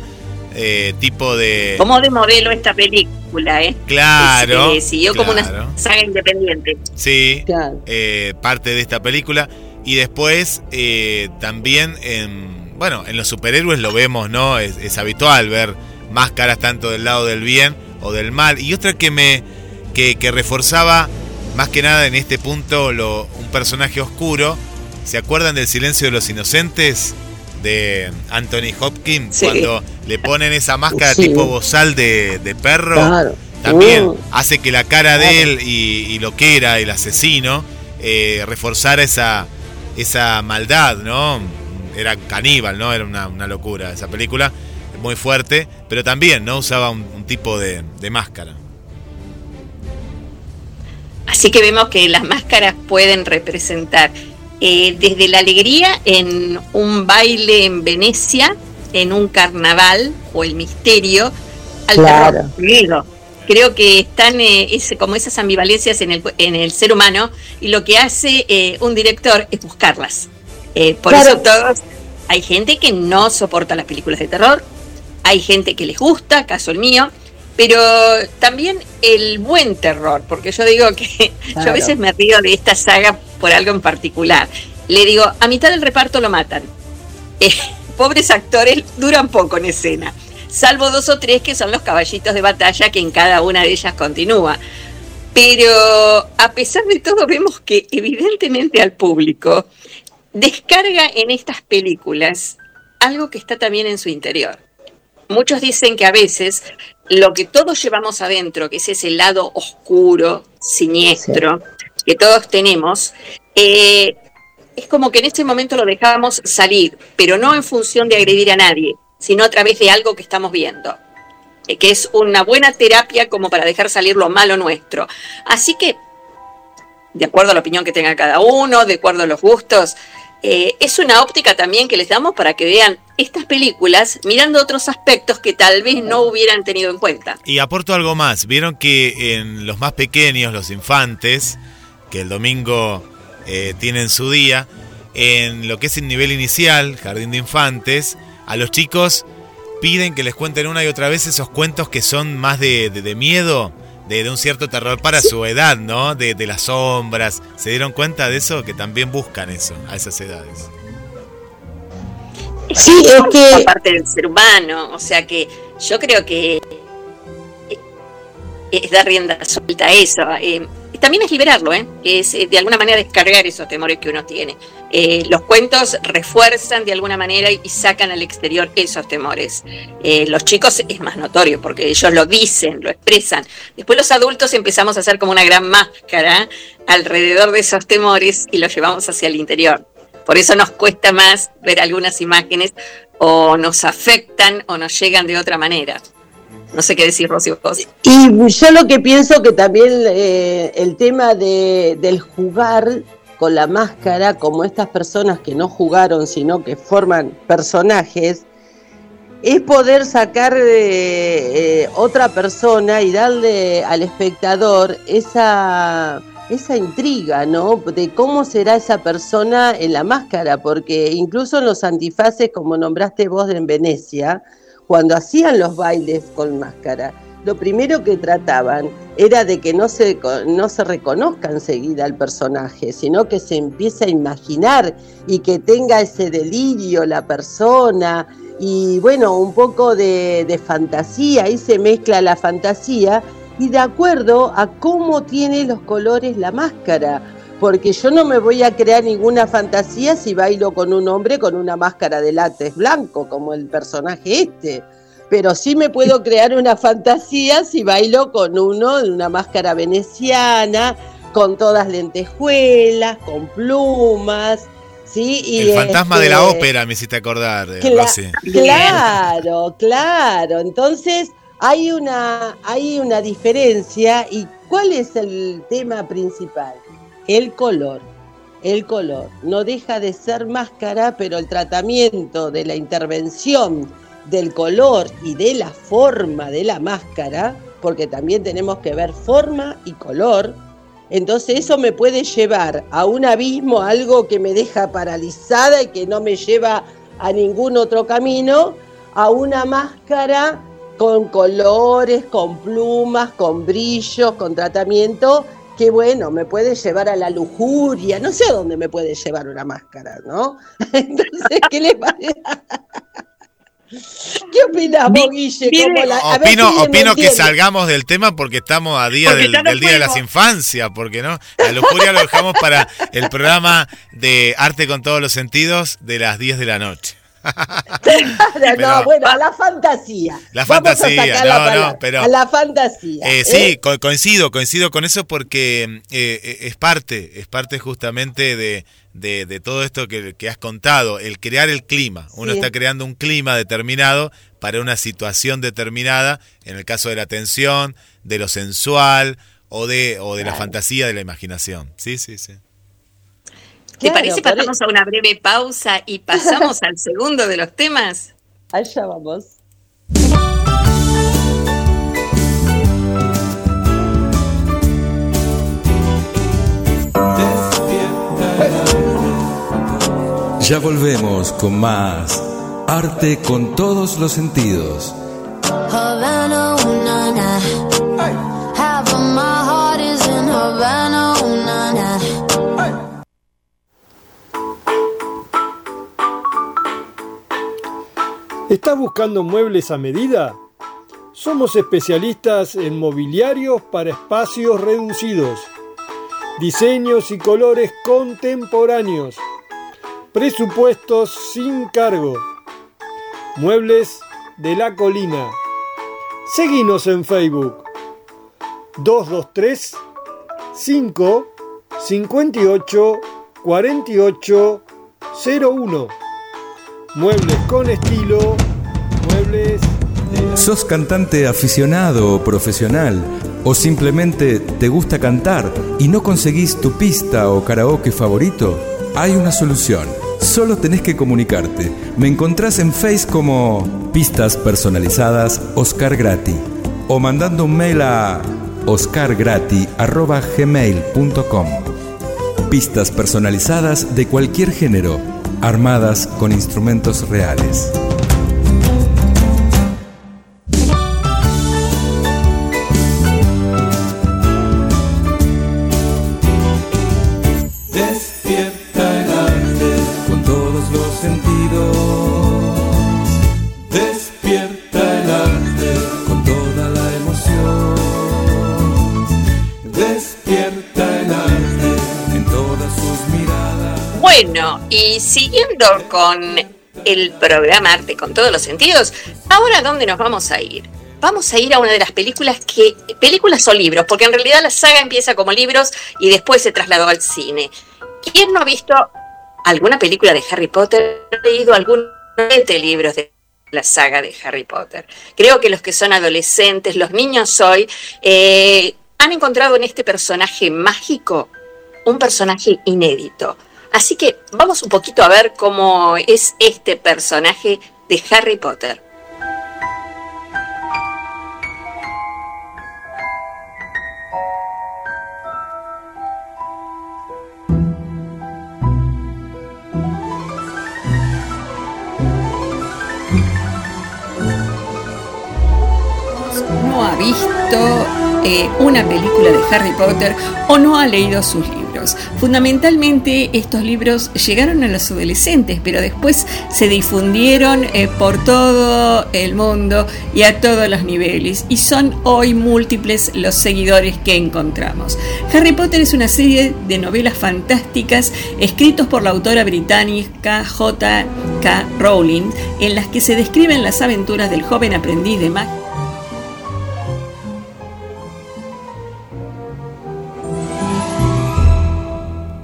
tipo de... Como de modelo esta película, ¿eh? Claro. siguió como una saga independiente. Sí, parte de esta película. Y después también en, bueno, en los superhéroes lo vemos, ¿no? es habitual ver máscaras tanto del lado del bien o del mal. Y otra que me que, reforzaba más que nada en este punto lo, un personaje oscuro. ¿Se acuerdan del silencio de los inocentes? de Anthony Hopkins cuando le ponen esa máscara tipo bozal de, perro también uh. hace que la cara de él y, lo que era el asesino eh, reforzara esa, esa maldad, ¿no? Era caníbal, ¿no? Era una, locura esa película, muy fuerte, pero también, ¿no? Usaba un, tipo de, máscara. Así que vemos que las máscaras pueden representar eh, desde la alegría en un baile en Venecia, en un carnaval o el misterio, al claro. terror creo que están eh, como esas ambivalencias en el, en el ser humano y lo que hace eh, un director es buscarlas. Eh, por eso todos, hay gente que no soporta las películas de terror, hay gente que les gusta, caso el mío, pero también el buen terror, porque yo digo que yo a veces me río de esta saga por algo en particular. Le digo, a mitad del reparto lo matan. pobres actores duran poco en escena salvo dos o tres que son los caballitos de batalla que en cada una de ellas continúa. Pero a pesar de todo vemos que evidentemente al público descarga en estas películas algo que está también en su interior. Muchos dicen que a veces lo que todos llevamos adentro, que es ese lado oscuro, siniestro, que todos tenemos, eh, es como que en ese momento lo dejamos salir, pero no en función de agredir a nadie, sino a través de algo que estamos viendo, eh, que es una buena terapia como para dejar salir lo malo nuestro. Así que, de acuerdo a la opinión que tenga cada uno, de acuerdo a los gustos, eh, es una óptica también que les damos para que vean estas películas mirando otros aspectos que tal vez no hubieran tenido en cuenta. Y aporto algo más, vieron que en los más pequeños, los infantes, que el domingo eh, tienen su día, en lo que es el nivel inicial, jardín de infantes, a los chicos piden que les cuenten una y otra vez esos cuentos que son más de, miedo, de, un cierto terror para su edad, ¿no? De, las sombras. ¿Se dieron cuenta de eso? Que también buscan eso a esas edades. Sí, es que... Parte del ser humano, o sea que yo creo que es dar rienda suelta a eso. Eh, también es liberarlo, ¿eh? es eh, de alguna manera descargar esos temores que uno tiene. Eh, los cuentos refuerzan de alguna manera y sacan al exterior esos temores. Eh, los chicos es más notorio porque ellos lo dicen, lo expresan. Después los adultos empezamos a hacer como una gran máscara alrededor de esos temores y los llevamos hacia el interior. Por eso nos cuesta más ver algunas imágenes o nos afectan o nos llegan de otra manera. No sé qué decir, Rocío. Y yo lo que pienso que también eh, el tema de, del jugar con la máscara, como estas personas que no jugaron, sino que forman personajes, es poder sacar de eh, otra persona y darle al espectador esa, esa intriga, ¿no? De cómo será esa persona en la máscara, porque incluso en los antifaces, como nombraste vos en Venecia, cuando hacían los bailes con máscara, lo primero que trataban era de que no se, no se reconozca enseguida al personaje, sino que se empiece a imaginar y que tenga ese delirio la persona y bueno, un poco de, fantasía, ahí se mezcla la fantasía y de acuerdo a cómo tiene los colores la máscara porque yo no me voy a crear ninguna fantasía si bailo con un hombre con una máscara de látex blanco, como el personaje este. Pero sí me puedo crear una fantasía si bailo con uno de una máscara veneciana, con todas lentejuelas, con plumas. ¿sí? Y el fantasma de la este, ópera, me hiciste acordar, Claro, claro. Entonces hay una, hay una diferencia. ¿Y cuál es el tema principal? El color. El color no deja de ser máscara, pero el tratamiento de la intervención del color y de la forma de la máscara, porque también tenemos que ver forma y color, entonces eso me puede llevar a un abismo, algo que me deja paralizada y que no me lleva a ningún otro camino, a una máscara con colores, con plumas, con brillos, con tratamiento que bueno, me puede llevar a la lujuria, no sé a dónde me puede llevar una máscara, ¿no? Entonces, ¿qué le parece? ¿Qué opinas vos, Guille? opino, que salgamos del tema porque estamos a día del, Día de las Infancias, porque no, la lujuria lo dejamos para el programa de Arte con todos los sentidos de las 10 de la noche. no, bueno, a la fantasía. La fantasía, no, no, pero. A la fantasía. Eh, sí, ¿eh? coincido, coincido con eso porque eh, es parte, es parte justamente de, de, todo esto que, has contado, el crear el clima. Uno está creando un clima determinado para una situación determinada, en el caso de la tensión, de lo sensual o de, o de la fantasía, de la imaginación. Sí, sí, sí. ¿Te parece pasamos a una breve pausa y pasamos al segundo de los temas? Allá vamos. Ya volvemos con más arte con todos los sentidos. ¿Estás buscando muebles a medida? Somos especialistas en mobiliarios para espacios reducidos, diseños y colores contemporáneos, presupuestos sin cargo, muebles de la colina. Seguinos en Facebook 223 5 58 48 01 Muebles con estilo, muebles... ¿Sos cantante aficionado o profesional? ¿O simplemente te gusta cantar y no conseguís tu pista o karaoke favorito? Hay una solución. Solo tenés que comunicarte. Me encontrás en Face como Pistas Personalizadas Oscar Grati o mandando un mail a oscargrati.gmail.com Pistas personalizadas de cualquier género armadas con instrumentos reales. Con el programa Arte con todos los sentidos, ahora ¿dónde nos vamos a ir? Vamos a ir a una de las películas que, películas o libros, porque en realidad la saga empieza como libros y después se trasladó al cine. ¿Quién no ha visto alguna película de Harry Potter? ¿Ha leído algún de libros de la saga de Harry Potter? Creo que los que son adolescentes, los niños hoy, eh, han encontrado en este personaje mágico un personaje inédito Así que vamos un poquito a ver cómo es este personaje de Harry Potter. visto eh, una película de Harry Potter o no ha leído sus libros. Fundamentalmente estos libros llegaron a los adolescentes, pero después se difundieron eh, por todo el mundo y a todos los niveles y son hoy múltiples los seguidores que encontramos. Harry Potter es una serie de novelas fantásticas escritos por la autora británica J.K. Rowling en las que se describen las aventuras del joven aprendiz de magia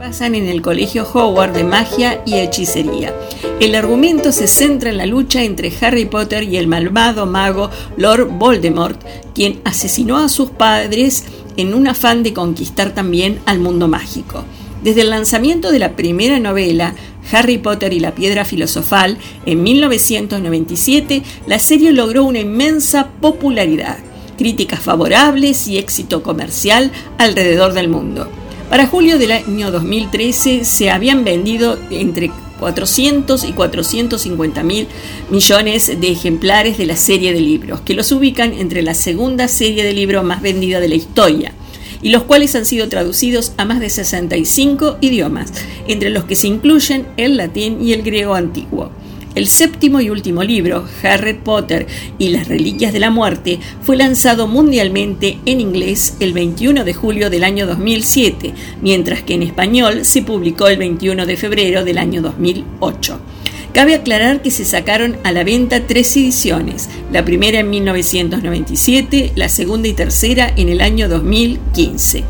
en el Colegio Howard de Magia y Hechicería. El argumento se centra en la lucha entre Harry Potter y el malvado mago Lord Voldemort, quien asesinó a sus padres en un afán de conquistar también al mundo mágico. Desde el lanzamiento de la primera novela, Harry Potter y la Piedra Filosofal, en 1997, la serie logró una inmensa popularidad, críticas favorables y éxito comercial alrededor del mundo. Para julio del año 2013 se habían vendido entre 400 y 450 mil millones de ejemplares de la serie de libros, que los ubican entre la segunda serie de libros más vendida de la historia, y los cuales han sido traducidos a más de 65 idiomas, entre los que se incluyen el latín y el griego antiguo. El séptimo y último libro, Harry Potter y las Reliquias de la Muerte, fue lanzado mundialmente en inglés el 21 de julio del año 2007, mientras que en español se publicó el 21 de febrero del año 2008. Cabe aclarar que se sacaron a la venta tres ediciones, la primera en 1997, la segunda y tercera en el año 2015.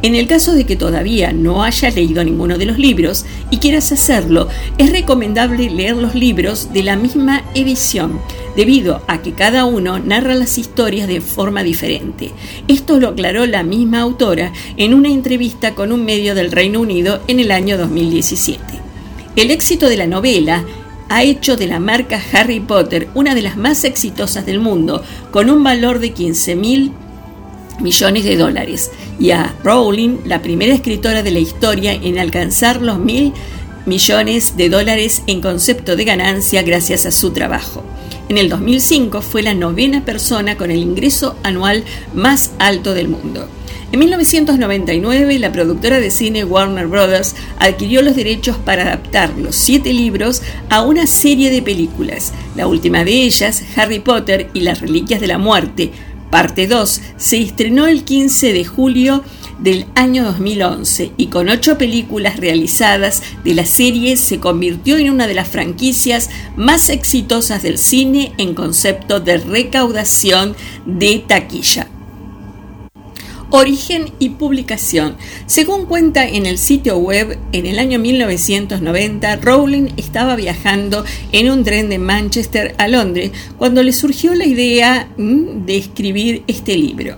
En el caso de que todavía no haya leído ninguno de los libros y quieras hacerlo, es recomendable leer los libros de la misma edición, debido a que cada uno narra las historias de forma diferente. Esto lo aclaró la misma autora en una entrevista con un medio del Reino Unido en el año 2017. El éxito de la novela ha hecho de la marca Harry Potter una de las más exitosas del mundo, con un valor de 15 mil millones de dólares, y a Rowling, la primera escritora de la historia en alcanzar los mil millones de dólares en concepto de ganancia gracias a su trabajo. En el 2005 fue la novena persona con el ingreso anual más alto del mundo. En 1999, la productora de cine Warner Bros. adquirió los derechos para adaptar los siete libros a una serie de películas. La última de ellas, Harry Potter y las Reliquias de la Muerte, parte 2, se estrenó el 15 de julio del año 2011 y con ocho películas realizadas de la serie se convirtió en una de las franquicias más exitosas del cine en concepto de recaudación de taquilla. Origen y publicación. Según cuenta en el sitio web, en el año 1990, Rowling estaba viajando en un tren de Manchester a Londres cuando le surgió la idea mm, de escribir este libro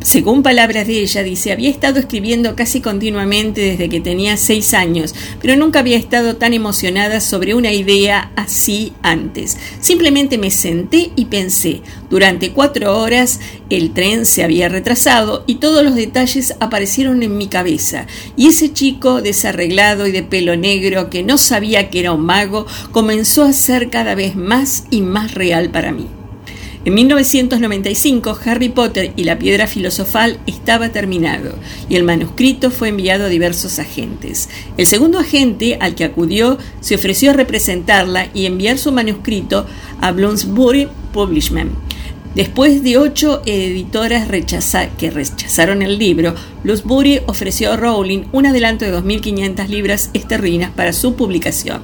según palabras de ella, dice, había estado escribiendo casi continuamente desde que tenía seis años, pero nunca había estado tan emocionada sobre una idea así antes. Simplemente me senté y pensé. Durante cuatro horas el tren se había retrasado y todos los detalles aparecieron en mi cabeza. Y ese chico desarreglado y de pelo negro que no sabía que era un mago comenzó a ser cada vez más y más real para mí. En 1995, Harry Potter y la piedra filosofal estaba terminado y el manuscrito fue enviado a diversos agentes. El segundo agente al que acudió se ofreció a representarla y enviar su manuscrito a Bloomsbury Publishment. Después de ocho editoras que rechazaron el libro, Bloomsbury ofreció a Rowling un adelanto de 2.500 libras esterlinas para su publicación.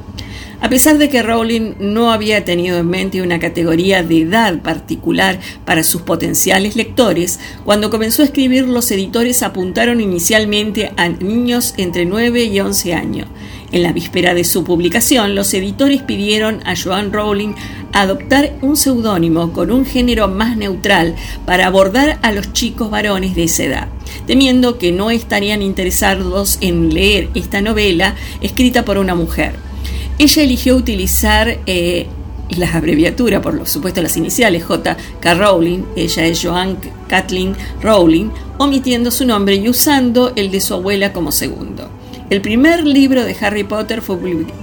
A pesar de que Rowling no había tenido en mente una categoría de edad particular para sus potenciales lectores, cuando comenzó a escribir los editores apuntaron inicialmente a niños entre 9 y 11 años. En la víspera de su publicación, los editores pidieron a Joan Rowling adoptar un seudónimo con un género más neutral para abordar a los chicos varones de esa edad, temiendo que no estarían interesados en leer esta novela escrita por una mujer. Ella eligió utilizar eh, las abreviaturas, por supuesto las iniciales, J.K. Rowling, ella es Joan Kathleen Rowling, omitiendo su nombre y usando el de su abuela como segundo. El primer libro de Harry Potter fue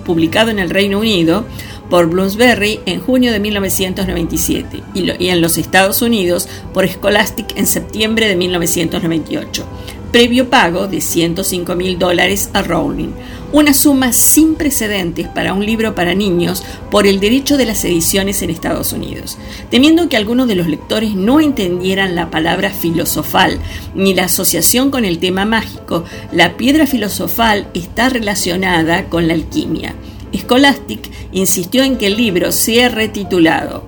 publicado en el Reino Unido por Bloomsbury en junio de 1997 y, en los Estados Unidos por Scholastic en septiembre de 1998 previo pago de 105 mil dólares a Rowling, una suma sin precedentes para un libro para niños por el derecho de las ediciones en Estados Unidos. Temiendo que algunos de los lectores no entendieran la palabra filosofal ni la asociación con el tema mágico, la piedra filosofal está relacionada con la alquimia. Scholastic insistió en que el libro sea retitulado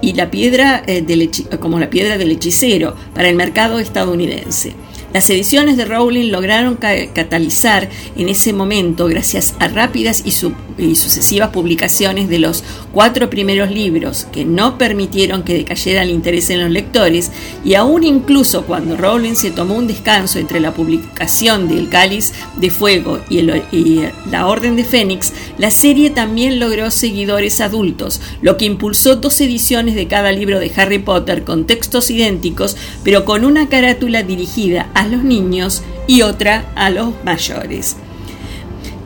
y la piedra eh, como la piedra del hechicero para el mercado estadounidense. Las ediciones de Rowling lograron catalizar en ese momento, gracias a rápidas y, sucesivas publicaciones de los cuatro primeros libros, que no permitieron que decayera el interés en los lectores, y aún incluso cuando Rowling se tomó un descanso entre la publicación de El Cáliz de Fuego y, y La Orden de Fénix, la serie también logró seguidores adultos, lo que impulsó dos ediciones de cada libro de Harry Potter con textos idénticos, pero con una carátula dirigida a los niños y otra a los mayores.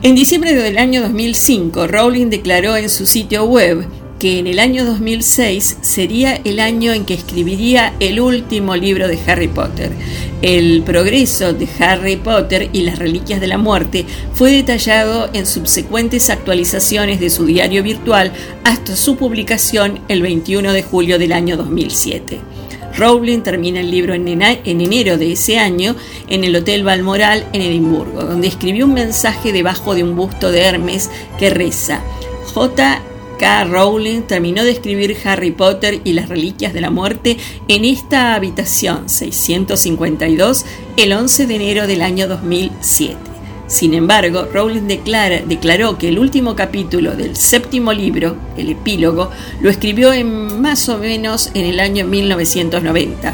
En diciembre del año 2005, Rowling declaró en su sitio web que en el año 2006 sería el año en que escribiría el último libro de Harry Potter. El progreso de Harry Potter y las Reliquias de la Muerte fue detallado en subsecuentes actualizaciones de su diario virtual hasta su publicación el 21 de julio del año 2007. Rowling termina el libro en, enero de ese año en el Hotel Balmoral en Edimburgo, donde escribió un mensaje debajo de un busto de Hermes que reza, J. K. Rowling terminó de escribir Harry Potter y las Reliquias de la Muerte en esta habitación 652 el 11 de enero del año 2007. Sin embargo, Rowling declaró que el último capítulo del séptimo libro, el epílogo, lo escribió en más o menos en el año 1990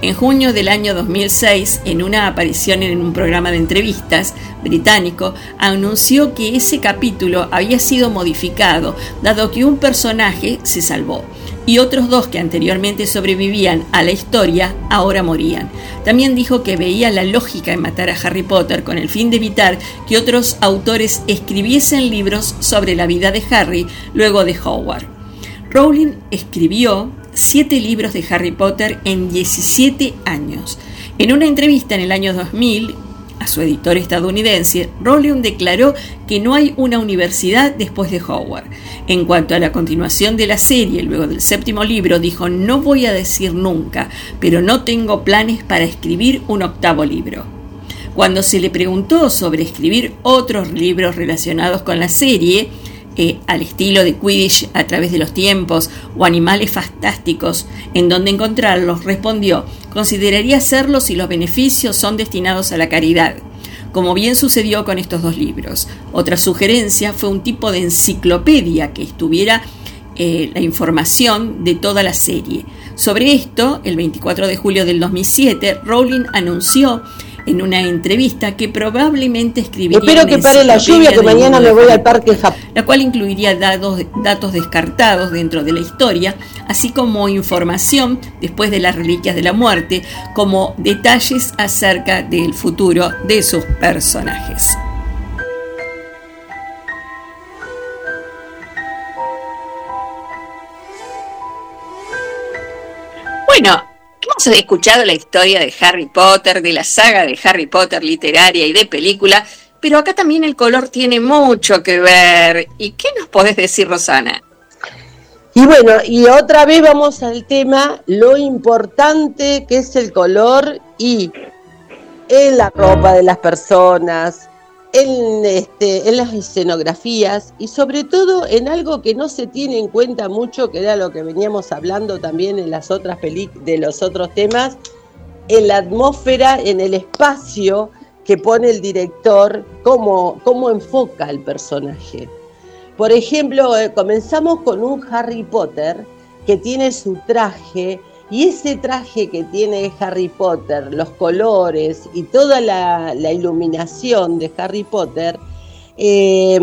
en junio del año 2006, en una aparición en un programa de entrevistas británico, anunció que ese capítulo había sido modificado, dado que un personaje se salvó y otros dos que anteriormente sobrevivían a la historia ahora morían. También dijo que veía la lógica en matar a Harry Potter con el fin de evitar que otros autores escribiesen libros sobre la vida de Harry luego de Howard. Rowling escribió siete libros de Harry Potter en 17 años. En una entrevista en el año 2000 a su editor estadounidense, Rowling declaró que no hay una universidad después de Howard. En cuanto a la continuación de la serie, luego del séptimo libro, dijo, no voy a decir nunca, pero no tengo planes para escribir un octavo libro. Cuando se le preguntó sobre escribir otros libros relacionados con la serie, al estilo de Quidditch a través de los tiempos o animales fantásticos en donde encontrarlos, respondió, consideraría hacerlo si los beneficios son destinados a la caridad, como bien sucedió con estos dos libros. Otra sugerencia fue un tipo de enciclopedia que estuviera eh, la información de toda la serie. Sobre esto, el 24 de julio del 2007, Rowling anunció en una entrevista que probablemente escribiría. Espero que pare la lluvia, que mañana me voy al parque Japón. La cual incluiría datos, datos descartados dentro de la historia, así como información después de las reliquias de la muerte, como detalles acerca del futuro de sus personajes. Bueno, Hemos escuchado la historia de Harry Potter, de la saga de Harry Potter literaria y de película, pero acá también el color tiene mucho que ver. ¿Y qué nos podés decir, Rosana? Y bueno, y otra vez vamos al tema, lo importante que es el color y en la ropa de las personas, en, este, en las escenografías y sobre todo en algo que no se tiene en cuenta mucho, que era lo que veníamos hablando también en las otras de los otros temas, en la atmósfera, en el espacio que pone el director, cómo, cómo enfoca el personaje. Por ejemplo, eh, comenzamos con un Harry Potter que tiene su traje y ese traje que tiene Harry Potter, los colores y toda la, iluminación de Harry Potter, eh,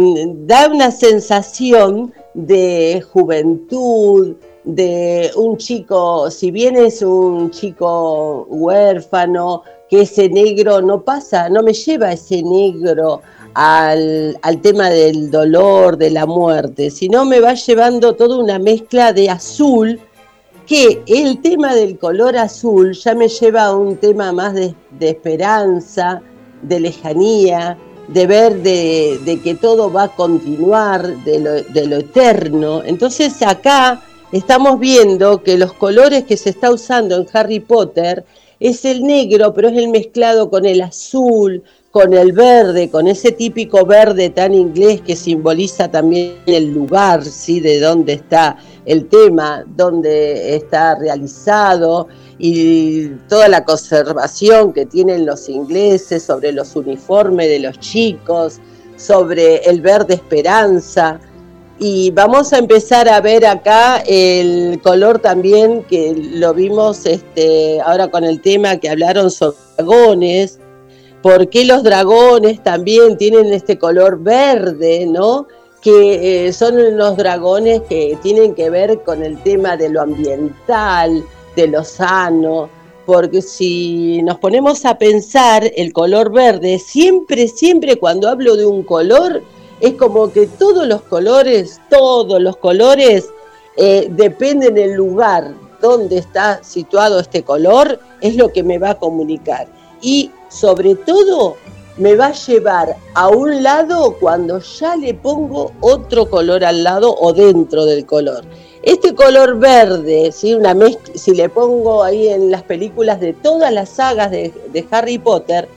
da una sensación de juventud, de un chico, si bien es un chico huérfano, que ese negro no pasa, no me lleva ese negro al, al, tema del dolor, de la muerte, sino me va llevando toda una mezcla de azul que el tema del color azul ya me lleva a un tema más de, esperanza, de lejanía, de ver de, que todo va a continuar, de lo, de lo eterno. Entonces acá estamos viendo que los colores que se está usando en Harry Potter es el negro, pero es el mezclado con el azul, con el verde, con ese típico verde tan inglés que simboliza también el lugar, ¿sí? De dónde está el tema, dónde está realizado y toda la conservación que tienen los ingleses sobre los uniformes de los chicos, sobre el verde esperanza. Y vamos a empezar a ver acá el color también que lo vimos este, ahora con el tema que hablaron sobre dragones, por qué los dragones también tienen este color verde, ¿no? Que eh, son unos dragones que tienen que ver con el tema de lo ambiental, de lo sano, porque si nos ponemos a pensar el color verde, siempre, siempre cuando hablo de un color, es como que todos los colores, todos los colores eh, dependen del lugar donde está situado este color, es lo que me va a comunicar. Y sobre todo me va a llevar a un lado cuando ya le pongo otro color al lado o dentro del color. Este color verde, si le pongo ahí en las películas de todas las sagas de, de Harry Potter,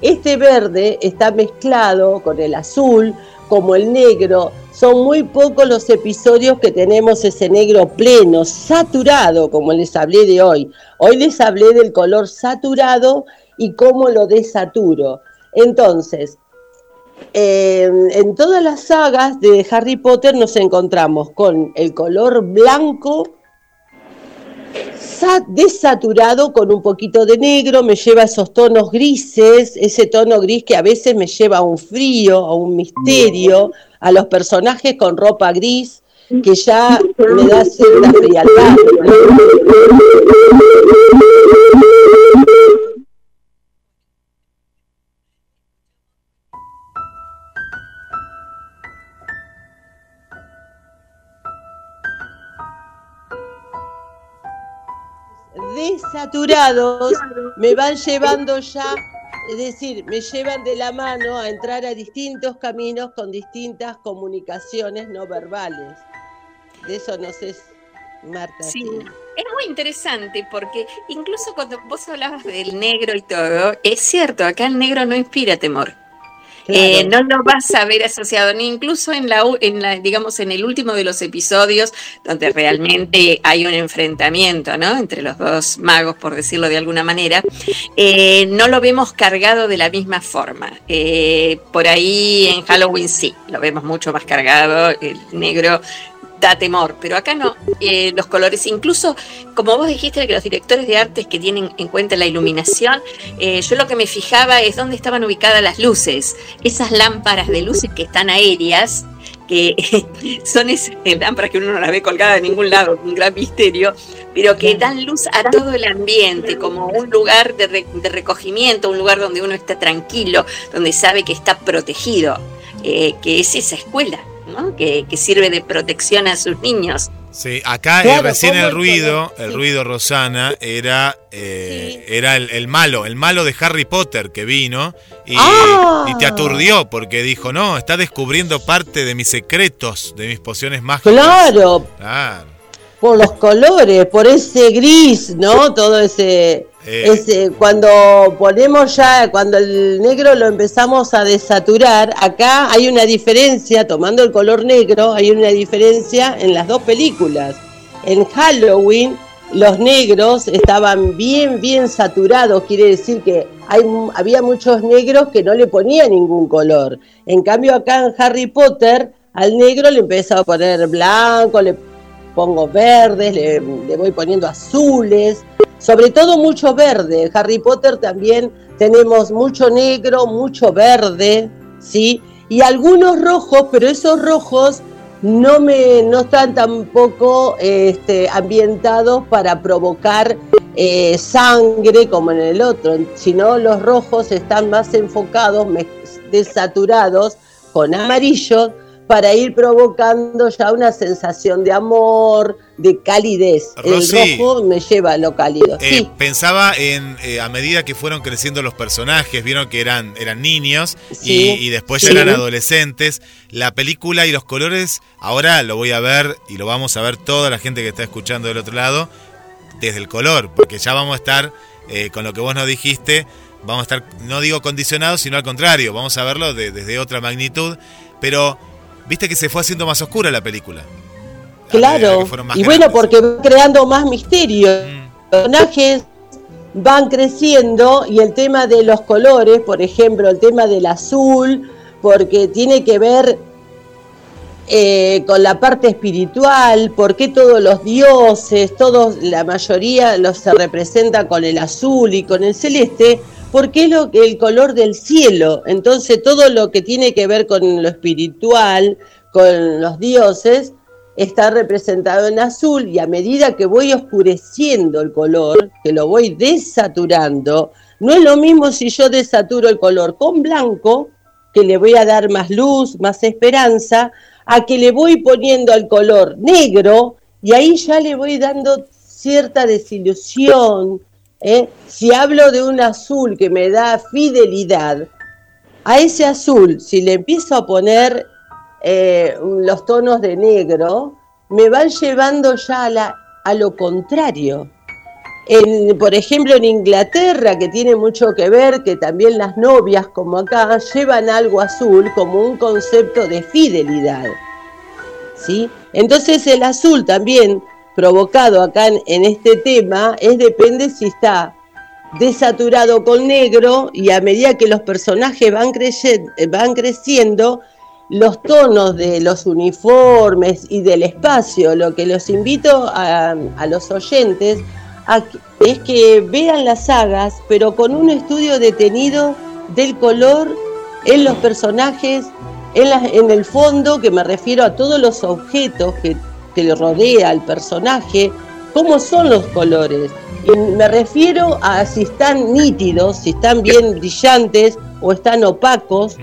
este verde está mezclado con el azul, como el negro, son muy pocos los episodios que tenemos ese negro pleno, saturado, como les hablé de hoy. Hoy les hablé del color saturado y cómo lo desaturo. Entonces, en todas las sagas de Harry Potter nos encontramos con el color blanco desaturado con un poquito de negro, me lleva esos tonos grises, ese tono gris que a veces me lleva a un frío, a un misterio, a los personajes con ropa gris, que ya me da cierta frialdad. Desaturados me van llevando ya, es decir, me llevan de la mano a entrar a distintos caminos con distintas comunicaciones no verbales. De eso no sé, Marta. Sí. Es muy interesante porque incluso cuando vos hablabas del negro y todo, es cierto, acá el negro no inspira temor. Eh, no lo vas a ver asociado, ni incluso en la, en la, digamos, en el último de los episodios, donde realmente hay un enfrentamiento, ¿no? Entre los dos magos, por decirlo de alguna manera, eh, no lo vemos cargado de la misma forma. Eh, por ahí en Halloween sí, lo vemos mucho más cargado, el negro da temor, pero acá no. Eh, los colores, incluso como vos dijiste que los directores de artes que tienen en cuenta la iluminación, eh, yo lo que me fijaba es dónde estaban ubicadas las luces, esas lámparas de luces que están aéreas, que son esas lámparas que uno no las ve colgadas en ningún lado, un gran misterio, pero que dan luz a todo el ambiente, como un lugar de, recogimiento, un lugar donde uno está tranquilo, donde sabe que está protegido, eh, que es esa escuela que, sirve de protección a sus niños. Sí, acá eh, recién el ruido, el ruido Rosana, era, eh, era el, malo, el malo de Harry Potter que vino y, ah. y, te aturdió porque dijo, no, está descubriendo parte de mis secretos, de mis pociones mágicas. Claro. Claro. Por los colores, por ese gris, ¿no? Todo ese eh, cuando ponemos ya, cuando el negro lo empezamos a desaturar, acá hay una diferencia, tomando el color negro, hay una diferencia en las dos películas. En Halloween los negros estaban bien, bien saturados, quiere decir que hay, había muchos negros que no le ponían ningún color. En cambio acá en Harry Potter, al negro le empezó a poner blanco, le pongo verdes, le voy poniendo azules sobre todo mucho verde. En Harry Potter también tenemos mucho negro, mucho verde, ¿sí? Y algunos rojos, pero esos rojos no, me, no están tampoco este, ambientados para provocar eh, sangre como en el otro, sino los rojos están más enfocados, desaturados con amarillo para ir provocando ya una sensación de amor, de calidez. el rojo me lleva a lo cálido. Eh, pensaba en, eh, a medida que fueron creciendo los personajes, vieron que eran, eran niños y, después eran adolescentes. La película y los colores, ahora lo voy a ver y lo vamos a ver toda la gente que está escuchando del otro lado, desde el color, porque ya vamos a estar, eh, con lo que vos nos dijiste, vamos a estar, no digo condicionados, sino al contrario, vamos a verlo desde otra magnitud. Pero viste que se fue haciendo más oscura la película. Claro, y bueno, porque va creando más misterio. Mm. Los personajes van creciendo y el tema de los colores, por ejemplo, el tema del azul, porque tiene que ver eh, con la parte espiritual, porque todos los dioses, todos, la mayoría los se representa con el azul y con el celeste, porque es lo, el color del cielo. Entonces todo lo que tiene que ver con lo espiritual, con los dioses, está representado en azul y a medida que voy oscureciendo el color, que lo voy desaturando, no es lo mismo si yo desaturo el color con blanco, que le voy a dar más luz, más esperanza, a que le voy poniendo al color negro y ahí ya le voy dando cierta desilusión, ¿eh? Si hablo de un azul que me da fidelidad, a ese azul, si le empiezo a poner eh, los tonos de negro, me van llevando ya a, lo contrario. Por ejemplo, en Inglaterra, que tiene mucho que ver, que también las novias, como acá, llevan algo azul como un concepto de fidelidad. ¿sí? Entonces el azul también provocado acá en, este tema es depende si está desaturado con negro y a medida que los personajes van, van creciendo, los tonos de los uniformes y del espacio, lo que los invito a, los oyentes es que vean las sagas, pero con un estudio detenido del color en los personajes, en, el fondo, que me refiero a todos los objetos que, que le rodea al personaje, cómo son los colores. Y me refiero a si están nítidos, si están bien brillantes o están opacos,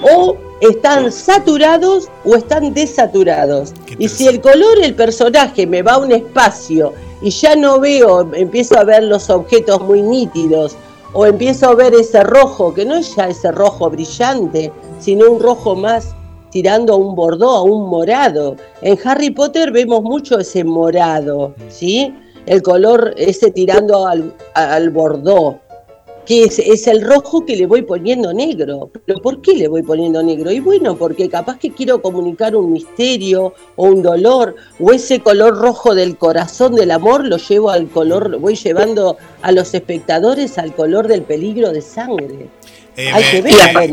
o están saturados o están desaturados. Y si el color el personaje me va a un espacio y ya no veo, empiezo a ver los objetos muy nítidos, o empiezo a ver ese rojo, que no es ya ese rojo brillante, sino un rojo más tirando a un bordó, a un morado. En Harry Potter vemos mucho ese morado, ¿sí? El color ese tirando al, al bordó que es, el rojo que le voy poniendo negro. ¿Pero por qué le voy poniendo negro? Y bueno, porque capaz que quiero comunicar un misterio o un dolor, o ese color rojo del corazón del amor lo llevo al color, voy llevando a los espectadores al color del peligro de sangre. Eh, Hay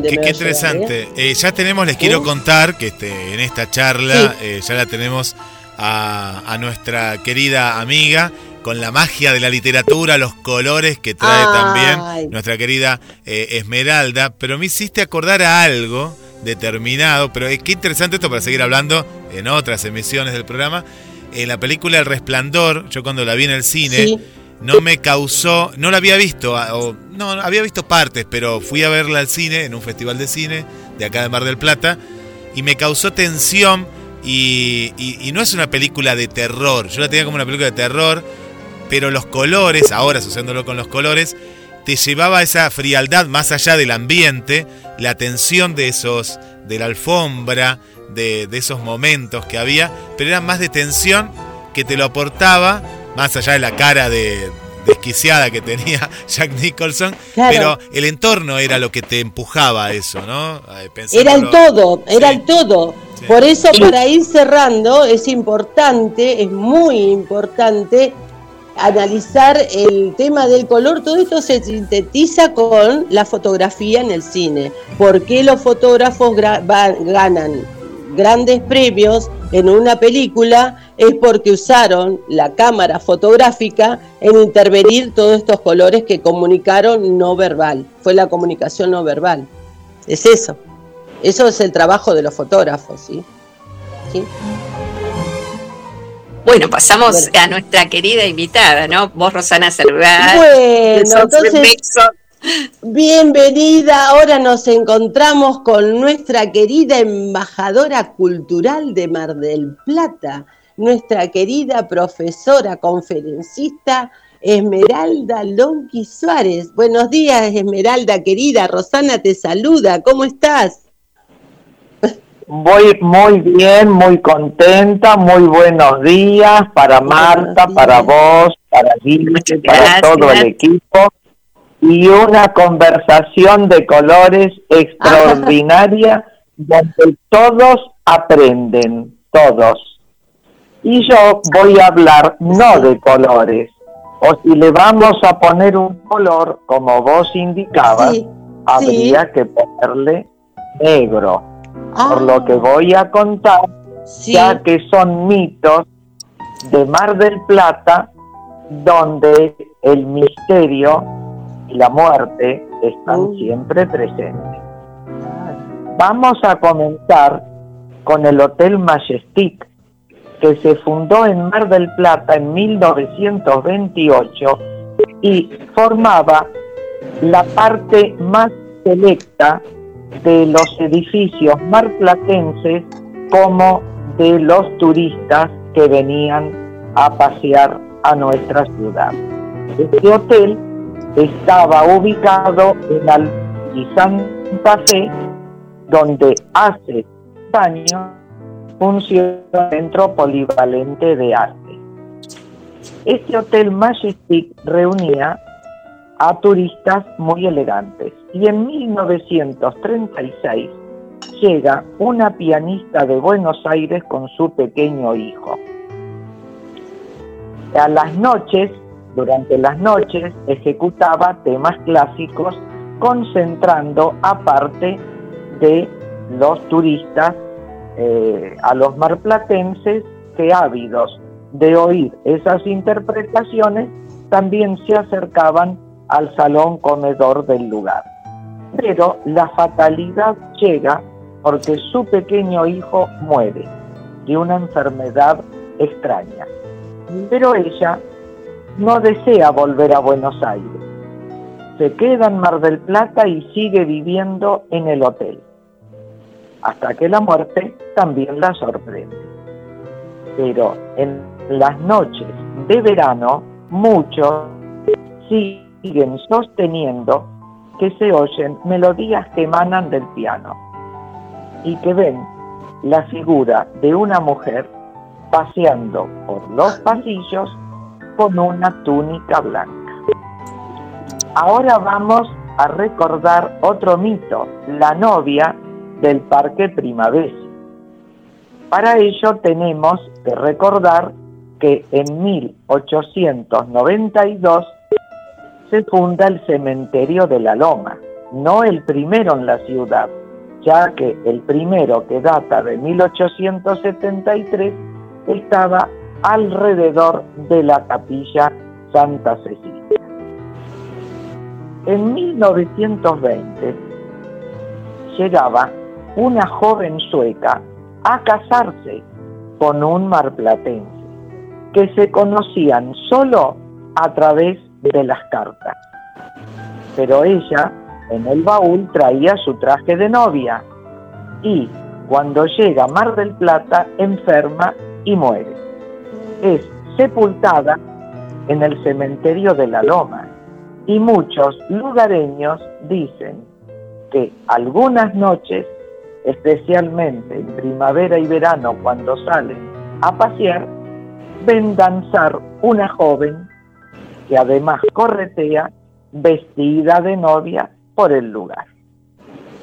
qué, interesante. ¿eh? Eh, ya tenemos, les quiero contar que este, en esta charla ya la tenemos a, a nuestra querida amiga con la magia de la literatura, los colores que trae también nuestra querida eh, Esmeralda, pero me hiciste acordar a algo determinado, pero es qué interesante esto para seguir hablando en otras emisiones del programa. La película El Resplandor, yo cuando la vi en el cine, no me causó, no la había visto, o, no, había visto partes, pero fui a verla al cine, en un festival de cine de acá de Mar del Plata, y me causó tensión. Y, y no es una película de terror, yo la tenía como una película de terror, pero los colores, ahora asociándolo con los colores, te llevaba a esa frialdad más allá del ambiente, la tensión de esos, de la alfombra, de, esos momentos que había, pero era más de tensión que te lo aportaba, más allá de la cara de, desquiciada que tenía Jack Nicholson, pero el entorno era lo que te empujaba a eso, ¿no? Era el todo, era el todo. Por eso para ir cerrando es importante, es muy importante analizar el tema del color, todo esto se sintetiza con la fotografía en el cine. ¿Por qué los fotógrafos ganan grandes premios en una película? Es porque usaron la cámara fotográfica en intervenir todos estos colores que comunicaron no verbal. Fue la comunicación no verbal. Es eso. Eso es el trabajo de los fotógrafos, ¿sí? ¿Sí? Bueno, pasamos a nuestra querida invitada, ¿no? Vos, Rosana Cerván. Bueno, entonces, bienvenida. Ahora nos encontramos con nuestra querida embajadora cultural de Mar del Plata, nuestra querida profesora conferencista Esmeralda Lonqui Suárez. Buenos días, Esmeralda querida. Rosana te saluda. ¿Cómo estás? Voy muy bien, muy contenta, muy buenos días para Marta, para vos, para Guille, para todo el equipo y una conversación de colores extraordinaria donde todos aprenden, todos. Y yo voy a hablar no de colores, o si le vamos a poner un color, como vos indicabas, habría que ponerle negro. Por lo que voy a contar, ya que son mitos de Mar del Plata, donde el misterio y la muerte están uh. siempre presentes. Vamos a comenzar con el Hotel Majestic, que se fundó en Mar del Plata en 1928 y formaba la parte más selecta de los edificios marplatenses como de los turistas que venían a pasear a nuestra ciudad. Este hotel estaba ubicado en Santa Fe, donde hace años funciona un centro polivalente de arte. Este hotel Majestic reunía a turistas muy elegantes y en 1936 llega una pianista de Buenos Aires con su pequeño hijo. A las noches, durante las noches, ejecutaba temas clásicos concentrando aparte de los turistas eh, a los marplatenses que ávidos de oír esas interpretaciones también se acercaban al salón comedor del lugar. Pero la fatalidad llega porque su pequeño hijo muere de una enfermedad extraña. Pero ella no desea volver a Buenos Aires. Se queda en Mar del Plata y sigue viviendo en el hotel. Hasta que la muerte también la sorprende. Pero en las noches de verano, muchos siguen sosteniendo que se oyen melodías que emanan del piano y que ven la figura de una mujer paseando por los pasillos con una túnica blanca. Ahora vamos a recordar otro mito, la novia del Parque Primavera. Para ello tenemos que recordar que en 1892 se funda el cementerio de la Loma, no el primero en la ciudad, ya que el primero que data de 1873 estaba alrededor de la capilla Santa Cecilia. En 1920 llegaba una joven sueca a casarse con un marplatense, que se conocían solo a través de las cartas. Pero ella en el baúl traía su traje de novia y cuando llega a Mar del Plata enferma y muere. Es sepultada en el cementerio de la Loma y muchos lugareños dicen que algunas noches, especialmente en primavera y verano cuando salen a pasear, ven danzar una joven que además corretea vestida de novia por el lugar.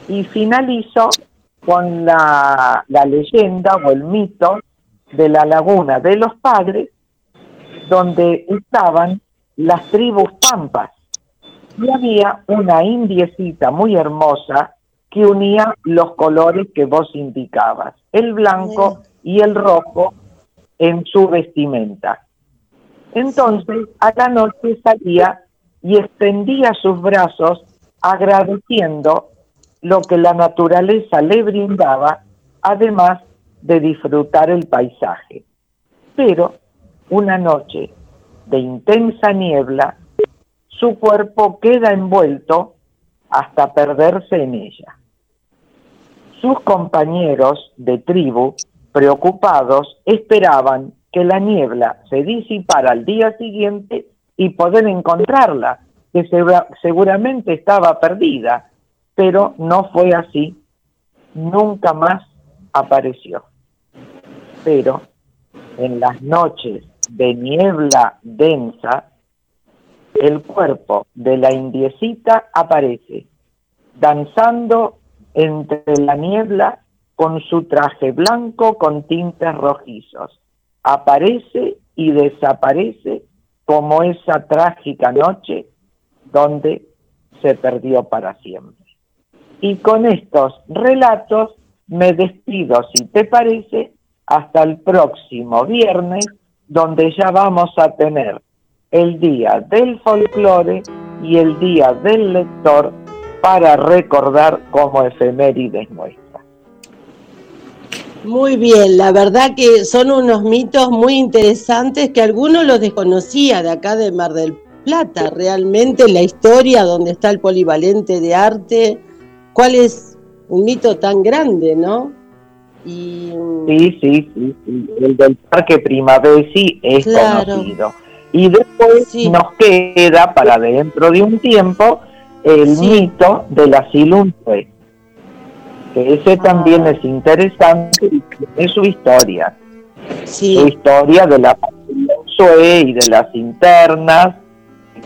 Y finalizo con la, la leyenda o el mito de la laguna de los padres, donde estaban las tribus pampas. Y había una indiecita muy hermosa que unía los colores que vos indicabas, el blanco y el rojo en su vestimenta. Entonces, a la noche salía y extendía sus brazos agradeciendo lo que la naturaleza le brindaba, además de disfrutar el paisaje. Pero una noche de intensa niebla, su cuerpo queda envuelto hasta perderse en ella. Sus compañeros de tribu, preocupados, esperaban que la niebla se disipara al día siguiente y poder encontrarla, que seguramente estaba perdida, pero no fue así, nunca más apareció. Pero en las noches de niebla densa, el cuerpo de la indiecita aparece, danzando entre la niebla con su traje blanco con tintes rojizos aparece y desaparece como esa trágica noche donde se perdió para siempre. Y con estos relatos me despido, si te parece, hasta el próximo viernes, donde ya vamos a tener el día del folclore y el día del lector para recordar como efemérides nuestras. Muy bien, la verdad que son unos mitos muy interesantes que algunos los desconocía de acá de Mar del Plata. Realmente la historia donde está el polivalente de arte, cuál es un mito tan grande, ¿no? Y... Sí, sí, sí, el del Parque Primavesi es conocido. Y después nos queda para dentro de un tiempo el mito de la Silunte que ese también es interesante y es su historia. Su historia de la UNSUE y de las internas,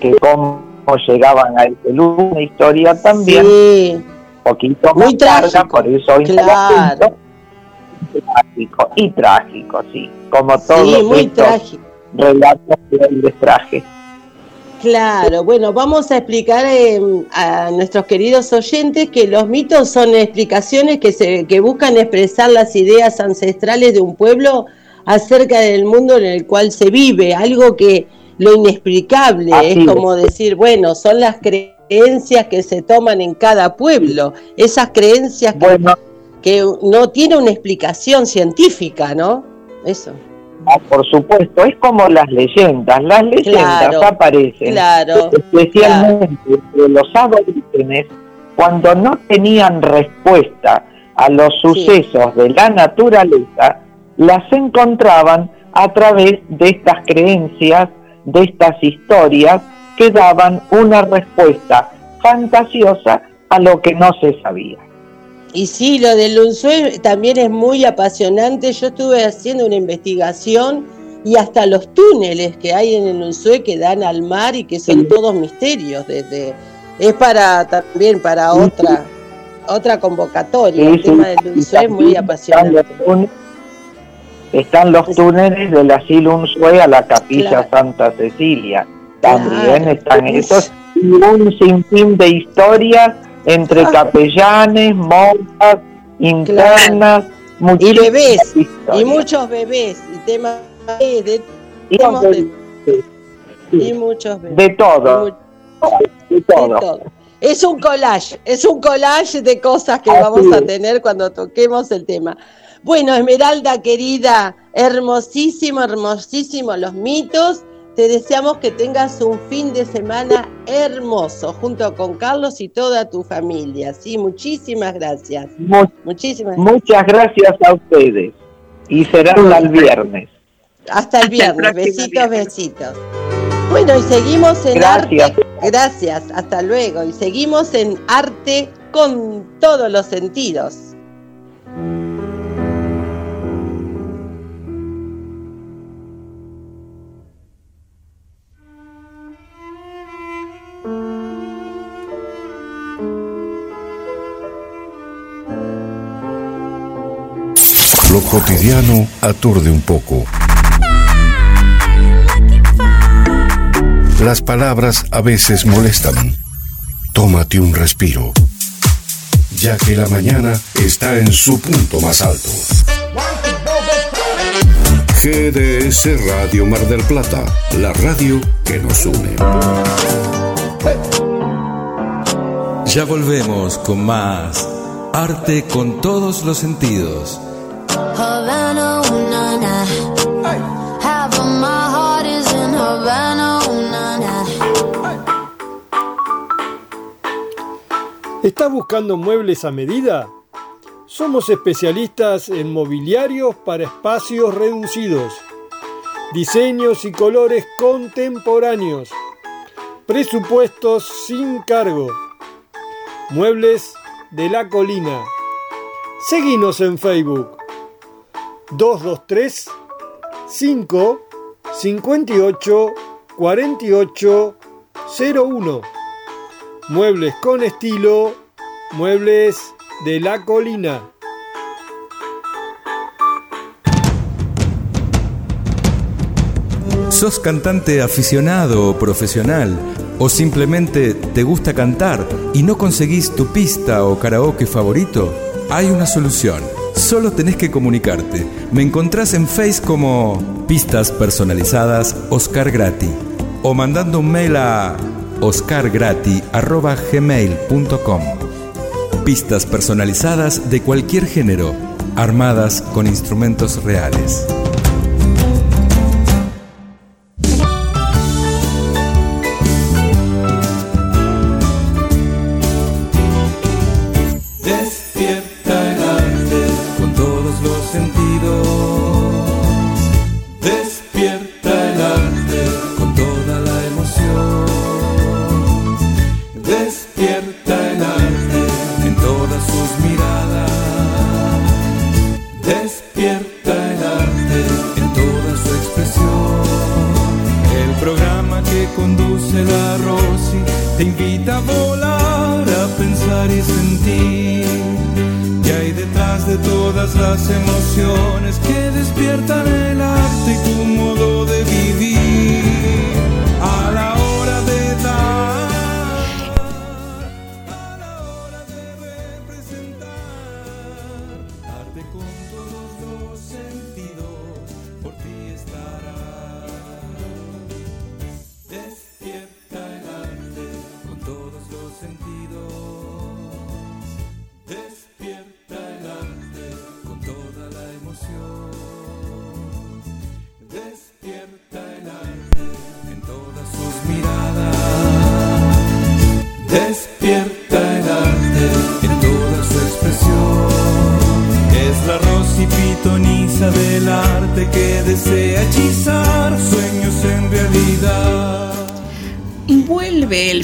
que cómo llegaban a ese lugar, una historia también un poquito Muy más larga, por eso hoy claro. Trágico y trágico, sí, como todos Sí, muy estos trágico. relatos que hoy les traje. Claro, bueno, vamos a explicar eh, a nuestros queridos oyentes que los mitos son explicaciones que, se, que buscan expresar las ideas ancestrales de un pueblo acerca del mundo en el cual se vive, algo que lo inexplicable Así es es. como decir, bueno, son las creencias que se toman en cada pueblo, esas creencias que, que no tiene una explicación científica, ¿no? Eso. Ah, por supuesto, es como las leyendas. Las leyendas Claro, aparecen claro, especialmente los aborígenes cuando no tenían respuesta a los sucesos de la naturaleza, las encontraban a través de estas creencias, de estas historias que daban una respuesta fantasiosa a lo que no se sabía. Y sí, lo del Unzué también es muy apasionante. Yo estuve haciendo una investigación y hasta los túneles que hay en el Unzué que dan al mar y que son todos misterios. Desde, es para también para otra otra convocatoria. El Sí, tema del Unzué es muy apasionante. Están los túneles del asilo Unzué a la capilla Claro. Santa Cecilia. También Claro. están esos y un sinfín de historias entre Ah. capellanes, monjas, internas, Y muchísimas bebés, y muchos bebés, y temas de, Y temas de- de- y muchos bebés. de todo, de todo. de todo. Es un collage, es un collage de cosas que Así vamos a tener cuando toquemos el tema. Bueno, Esmeralda querida, hermosísimo, hermosísimo los mitos. Te deseamos que tengas un fin de semana hermoso junto con Carlos y toda tu familia. Sí, muchísimas gracias. Mu- Muchísimas muchas gracias a ustedes. Y será hasta el viernes. Hasta el viernes. Besitos, besitos. Bueno, y seguimos en Gracias. arte. Gracias, hasta luego. Y seguimos en arte con todos los sentidos. Cotidiano aturde un poco. Las palabras a veces molestan. Tómate un respiro, ya que la mañana está en su punto más alto. GDS Radio Mar del Plata, la radio que nos une. Ya volvemos con más arte con todos los sentidos. ¿Estás buscando muebles a medida? Somos especialistas en mobiliarios para espacios reducidos, diseños y colores contemporáneos, presupuestos sin cargo, muebles de la colina. Seguinos en Facebook 223 5 58 48 01 Muebles con estilo, muebles de la colina. ¿Sos cantante aficionado o profesional? ¿O simplemente te gusta cantar y no conseguís tu pista o karaoke favorito? Hay una solución. Solo tenés que comunicarte. Me encontrás en Face como Pistas Personalizadas Oscar Grati o mandando un mail a oscargrati.gmail.com Pistas personalizadas de cualquier género, armadas con instrumentos reales.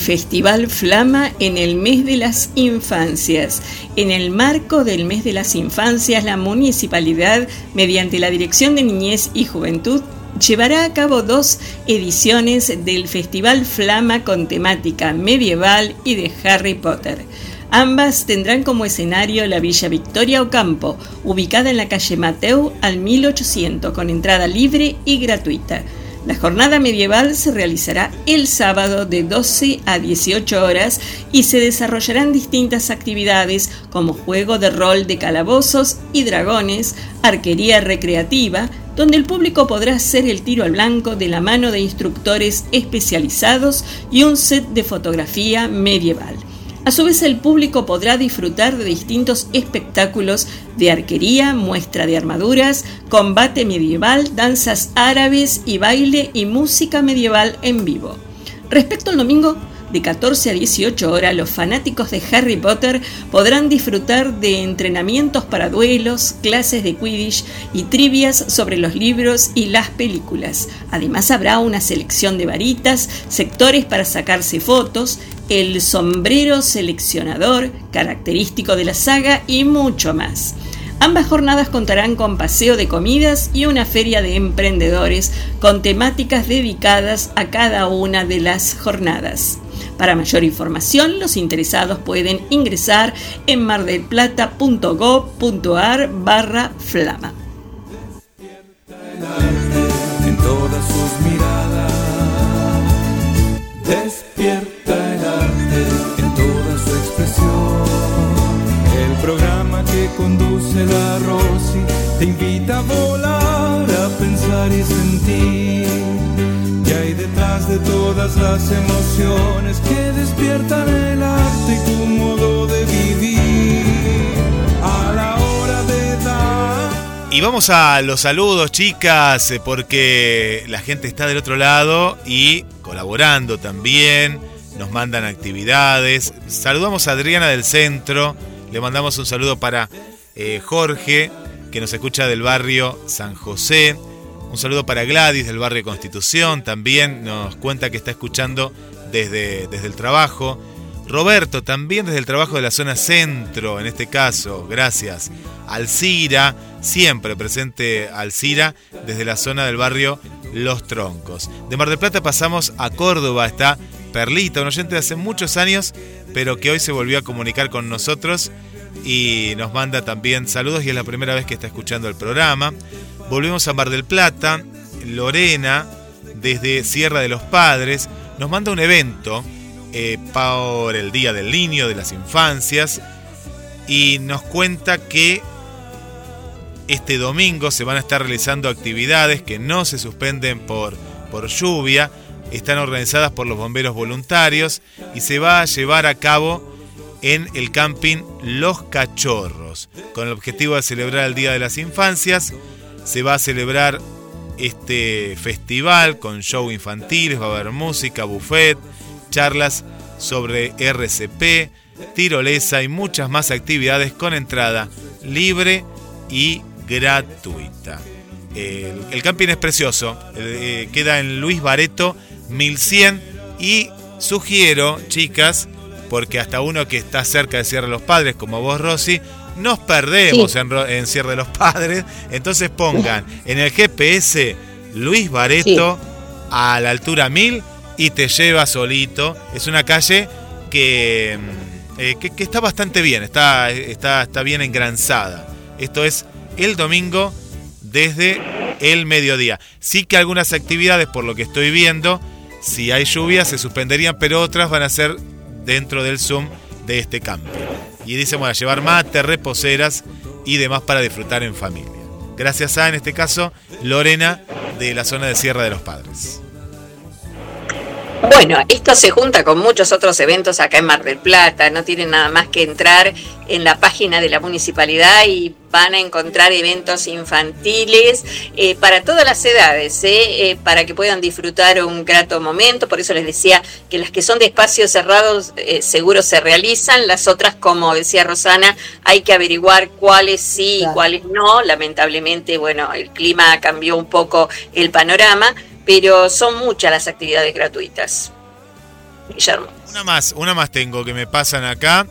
Festival Flama en el mes de las infancias. En el marco del mes de las infancias, la municipalidad, mediante la Dirección de Niñez y Juventud, llevará a cabo dos ediciones del Festival Flama con temática medieval y de Harry Potter. Ambas tendrán como escenario la Villa Victoria Ocampo, ubicada en la calle Mateu al 1800, con entrada libre y gratuita. La jornada medieval se realizará el sábado de 12 a 18 horas y se desarrollarán distintas actividades como juego de rol de calabozos y dragones, arquería recreativa, donde el público podrá hacer el tiro al blanco de la mano de instructores especializados y un set de fotografía medieval. A su vez, el público podrá disfrutar de distintos espectáculos de arquería, muestra de armaduras, combate medieval, danzas árabes y baile y música medieval en vivo. Respecto al domingo, de 14 a 18 horas, los fanáticos de Harry Potter podrán disfrutar de entrenamientos para duelos, clases de Quidditch y trivias sobre los libros y las películas. Además habrá una selección de varitas, sectores para sacarse fotos, el sombrero seleccionador, característico de la saga y mucho más. Ambas jornadas contarán con paseo de comidas y una feria de emprendedores con temáticas dedicadas a cada una de las jornadas. Para mayor información, los interesados pueden ingresar en mardelplata.gov.ar barra flama. en todas sus miradas. Despierta conduce la Rosy te invita a volar, a pensar y sentir. Y hay detrás de todas las emociones que despiertan el arte y tu modo de vivir. A la hora de dar. Y vamos a los saludos, chicas, eh, porque la gente está del otro lado y colaborando también. Nos mandan actividades. Saludamos a Adriana del Centro. Le mandamos un saludo para eh, Jorge, que nos escucha del barrio San José. Un saludo para Gladys del barrio Constitución. También nos cuenta que está escuchando desde, desde el trabajo. Roberto, también desde el trabajo de la zona centro, en este caso, gracias. Alcira, siempre presente Alcira, desde la zona del barrio Los Troncos. De Mar del Plata pasamos a Córdoba, está Perlita, un oyente de hace muchos años, pero que hoy se volvió a comunicar con nosotros y nos manda también saludos y es la primera vez que está escuchando el programa. Volvemos a Mar del Plata, Lorena, desde Sierra de los Padres, nos manda un evento eh, por el Día del Niño, de las Infancias, y nos cuenta que este domingo se van a estar realizando actividades que no se suspenden por, por lluvia, están organizadas por los bomberos voluntarios y se va a llevar a cabo en el camping Los Cachorros, con el objetivo de celebrar el Día de las Infancias. Se va a celebrar este festival con show infantiles, va a haber música, buffet, charlas sobre RCP, tirolesa y muchas más actividades con entrada libre y gratuita. El, camping es precioso, eh, queda en Luis Bareto 1100 y sugiero, chicas, porque hasta uno que está cerca de Sierra de los Padres, como vos, Rosy, nos perdemos Sí. en, Sierra de los Padres. Entonces pongan en el GPS Luis Bareto a la altura 1000 y te lleva solito. Es una calle que, mm, eh, que, está bastante bien, está, está, está bien engranzada. Esto es el domingo desde el mediodía. Sí que algunas actividades, por lo que estoy viendo, si hay lluvia se suspenderían, pero otras van a ser dentro del Zoom de este campo. Y dice, bueno, llevar mate, reposeras y demás para disfrutar en familia. Gracias a, en este caso, Lorena de la zona de Sierra de los Padres. Bueno, esto se junta con muchos otros eventos acá en Mar del Plata. No tienen nada más que entrar en la página de la municipalidad y van a encontrar eventos infantiles eh, para todas las edades, eh, eh, para que puedan disfrutar un grato momento. Por eso les decía que las que son de espacios cerrados seguro se realizan. Las otras, como decía Rosana, hay que averiguar cuáles sí y cuáles no. Lamentablemente, bueno, el clima cambió un poco el panorama pero son muchas las actividades gratuitas. Guillermo. Una más, una más tengo que me pasan acá.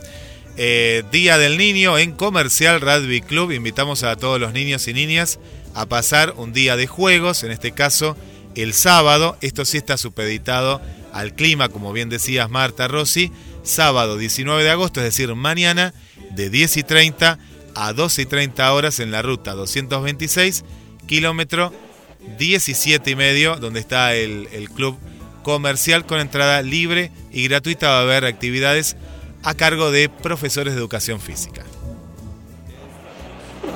Eh, Día del Niño en Comercial Rugby Club. Invitamos a todos los niños y niñas a pasar un día de juegos, en este caso el sábado. Esto sí está supeditado al clima, como bien decías Marta Rossi. Sábado 19 de agosto, es decir, mañana, de 10 y 30 a 12 y 30 horas en la ruta 226, kilómetro 17 y medio, donde está el, club comercial con entrada libre y gratuita. Va a haber actividades a cargo de profesores de educación física.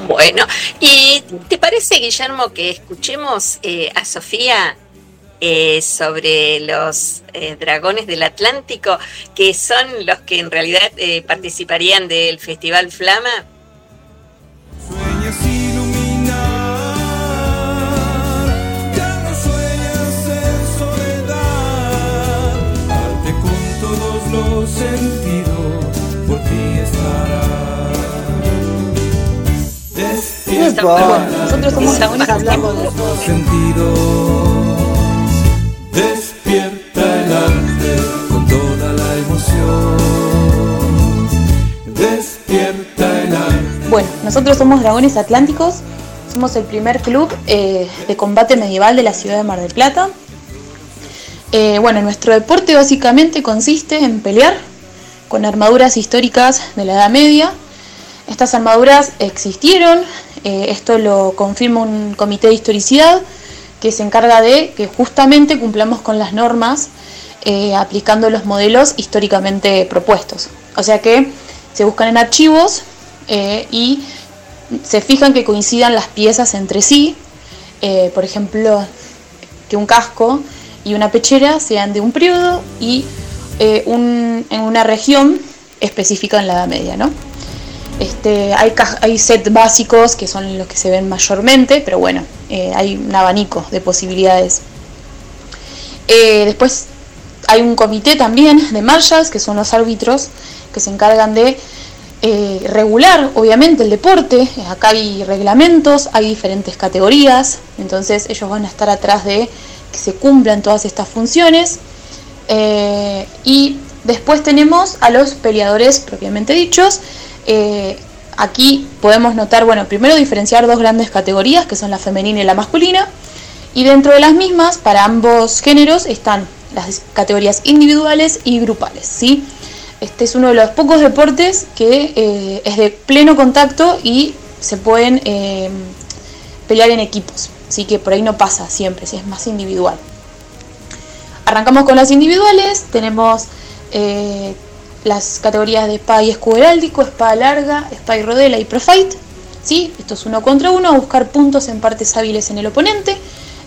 Bueno, ¿y te parece, Guillermo, que escuchemos eh, a Sofía eh, sobre los eh, dragones del Atlántico, que son los que en realidad participarían del Festival Flama? Nosotros somos dragones hablamos de todo. Sentidos, despierta el arte con toda la emoción. Despierta el arte. Bueno, nosotros somos Dragones Atlánticos. Somos el primer club eh, de combate medieval de la ciudad de Mar del Plata. Eh, bueno, nuestro deporte básicamente consiste en pelear con armaduras históricas de la Edad Media. Estas armaduras existieron, eh, esto lo confirma un comité de historicidad que se encarga de que justamente cumplamos con las normas eh, aplicando los modelos históricamente propuestos. O sea que se buscan en archivos eh, y se fijan que coincidan las piezas entre sí. por ejemplo, que un casco y una pechera sean de un periodo y en una región específica en la Edad Media, ¿no? Este, hay, hay sets básicos que son los que se ven mayormente, pero bueno, eh, hay un abanico de posibilidades. Eh, después hay un comité también de marshals, que son los árbitros, que se encargan de eh, regular, obviamente, el deporte. Acá hay reglamentos, hay diferentes categorías, entonces ellos van a estar atrás de que se cumplan todas estas funciones. y después tenemos a los peleadores propiamente dichos, eh, aquí podemos notar, bueno, primero diferenciar dos grandes categorías, que son la femenina y la masculina, y dentro de las mismas, para ambos géneros, están las categorías individuales y grupales, ¿sí? Este es uno de los pocos deportes que eh, es de pleno contacto y se pueden eh, pelear en equipos, así que por ahí no pasa siempre, si es más individual. Arrancamos con las individuales, tenemos las categorías de espada y escudo heráldico, espada larga, espada y rodela y profight. ¿sí? Esto es uno contra uno, buscar puntos en partes hábiles en el oponente.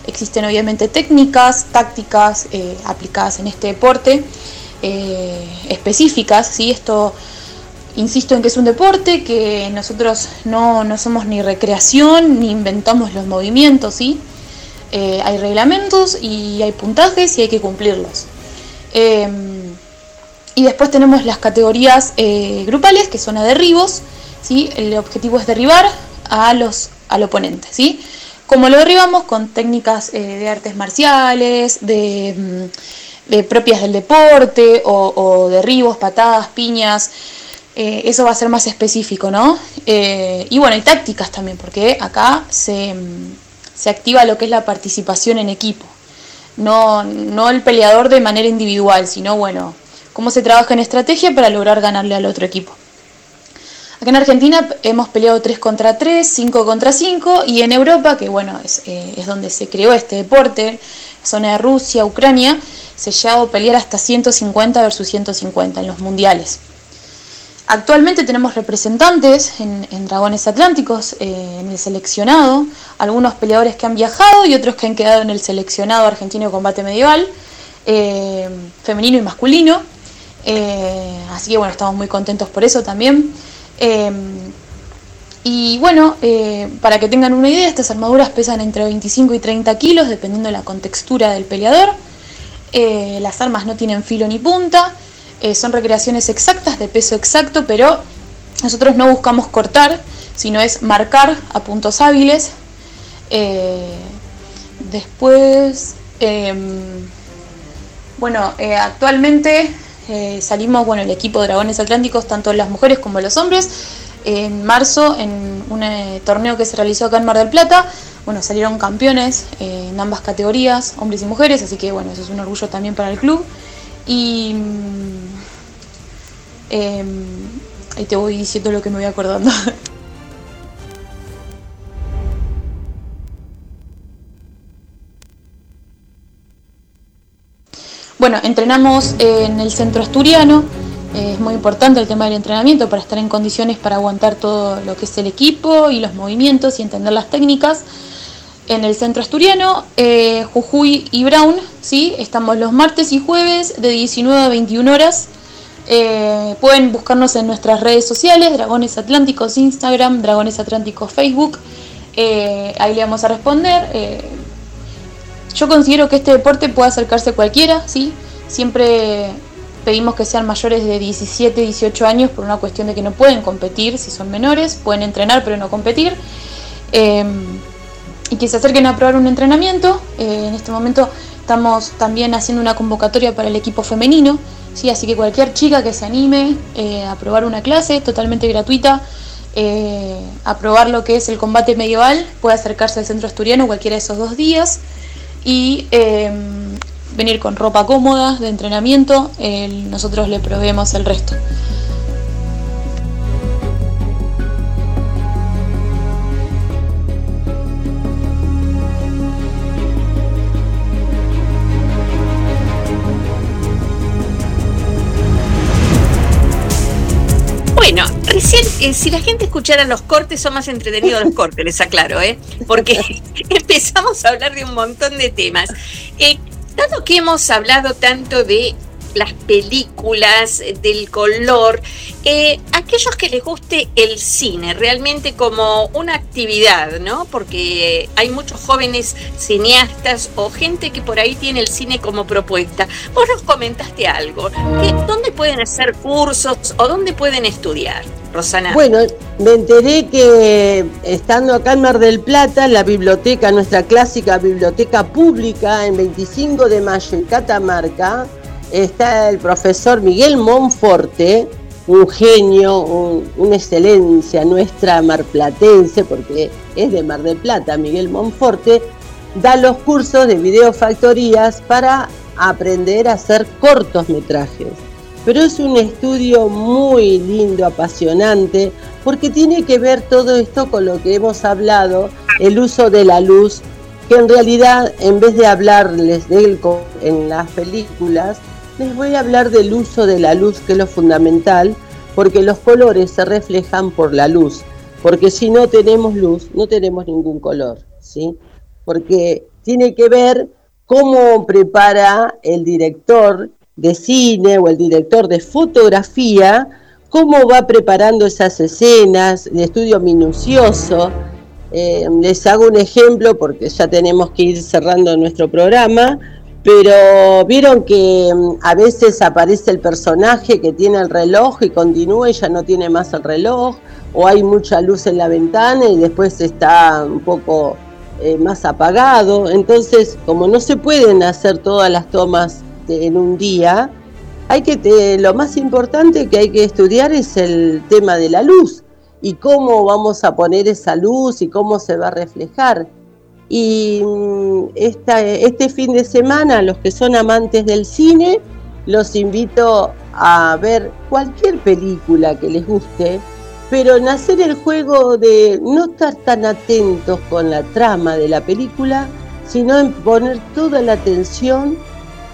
Existen obviamente técnicas, tácticas eh, aplicadas en este deporte eh, específicas. ¿sí? Esto, insisto en que es un deporte, que nosotros no, somos ni recreación, ni inventamos los movimientos. ¿sí? Eh, hay reglamentos y hay puntajes y hay que cumplirlos. Y después tenemos las categorías eh, grupales, que son a derribos. ¿sí? El objetivo es derribar a los, al oponente. ¿sí? Como lo derribamos con técnicas eh, de artes marciales, de, mm, propias del deporte, o, derribos, patadas, piñas. Eh, eso va a ser más específico, ¿no? y bueno, hay tácticas también, porque acá se, mm, se activa lo que es la participación en equipo. no, no el peleador de manera individual, sino bueno, cómo se trabaja en estrategia para lograr ganarle al otro equipo. Acá en Argentina hemos peleado 3 contra 3, 5 contra 5 y en Europa, que bueno, es, eh, es donde se creó este deporte, zona de Rusia, Ucrania, se llegó a pelear hasta 150 versus 150 en los mundiales. Actualmente tenemos representantes en, Dragones Atlánticos, eh, en el seleccionado, algunos peleadores que han viajado y otros que han quedado en el seleccionado argentino de combate medieval, eh, femenino y masculino. Eh, así que bueno, estamos muy contentos por eso también. y bueno, para que tengan una idea, estas armaduras pesan entre 25 y 30 kilos, dependiendo de la contextura del peleador. las armas no tienen filo ni punta. Eh, son recreaciones exactas, de peso exacto, pero nosotros no buscamos cortar, sino es marcar a puntos hábiles. Eh, después, em, bueno, eh, salimos, bueno, el equipo de Dragones Atlánticos, tanto las mujeres como los hombres, en marzo en un torneo que se realizó acá en Mar del Plata. Bueno, salieron campeones en ambas categorías, hombres y mujeres, así que bueno, eso es un orgullo también para el club. Y eh, ahí te voy diciendo lo que me voy acordando. Bueno, entrenamos en el centro asturiano, es muy importante el tema del entrenamiento para estar en condiciones para aguantar todo lo que es el equipo y los movimientos y entender las técnicas en el centro asturiano, eh, Jujuy y Brown, ¿sí? estamos los martes y jueves de 19 a 21 horas. Eh, pueden buscarnos en nuestras redes sociales, Dragones Atlánticos Instagram, Dragones Atlánticos Facebook. Eh, ahí le vamos a responder. Yo considero que este deporte puede acercarse a cualquiera, ¿sí? Siempre pedimos que sean mayores de 17, 18 años por una cuestión de que no pueden competir si son menores, pueden entrenar pero no competir y que se acerquen a probar un entrenamiento. Eh, en este momento estamos también haciendo una convocatoria para el equipo femenino, ¿sí? así que cualquier chica que se anime eh, a probar una clase totalmente gratuita, eh, a probar lo que es el combate medieval, puede acercarse al centro asturiano cualquiera de esos dos días y venir con ropa cómoda de entrenamiento, nosotros le proveemos el resto. Eh, si la gente escuchara los cortes, son más entretenidos los cortes, les aclaro, ¿eh? Porque empezamos a hablar de un montón de temas. Eh, dado que hemos hablado tanto de las películas, eh, del color, eh, aquellos que les guste el cine realmente como una actividad, ¿no? Porque hay muchos jóvenes cineastas o gente que por ahí tiene el cine como propuesta. Vos nos comentaste algo, ¿dónde pueden hacer cursos o dónde pueden estudiar? Rosana. Bueno, me enteré que estando acá en Mar del Plata, la biblioteca, nuestra clásica biblioteca pública, en 25 de mayo en Catamarca, está el profesor Miguel Monforte, un genio, una excelencia nuestra marplatense, porque es de Mar del Plata, Miguel Monforte, da los cursos de videofactorías para aprender a hacer cortometrajes. Pero es un estudio muy lindo, apasionante, porque tiene que ver todo esto con lo que hemos hablado, el uso de la luz, que en realidad en vez de hablarles de él en las películas, les voy a hablar del uso de la luz, que es lo fundamental, porque los colores se reflejan por la luz, porque si no tenemos luz, no tenemos ningún color, ¿sí? Porque tiene que ver cómo prepara el director de cine o el director de fotografía, cómo va preparando esas escenas, de estudio minucioso. Eh, les hago un ejemplo porque ya tenemos que ir cerrando nuestro programa pero vieron que mm, a veces aparece el personaje que tiene el reloj y continúa y ya no tiene más el reloj, o hay mucha luz en la ventana y después está un poco eh, más apagado. Entonces, como no se pueden hacer todas las tomas en un día, hay que lo más importante que hay que estudiar es el tema de la luz y cómo vamos a poner esa luz y cómo se va a reflejar. Y mm, esta, este fin de semana, los que son amantes del cine, los invito a ver cualquier película que les guste, pero en hacer el juego de no estar tan atentos con la trama de la película, sino en poner toda la atención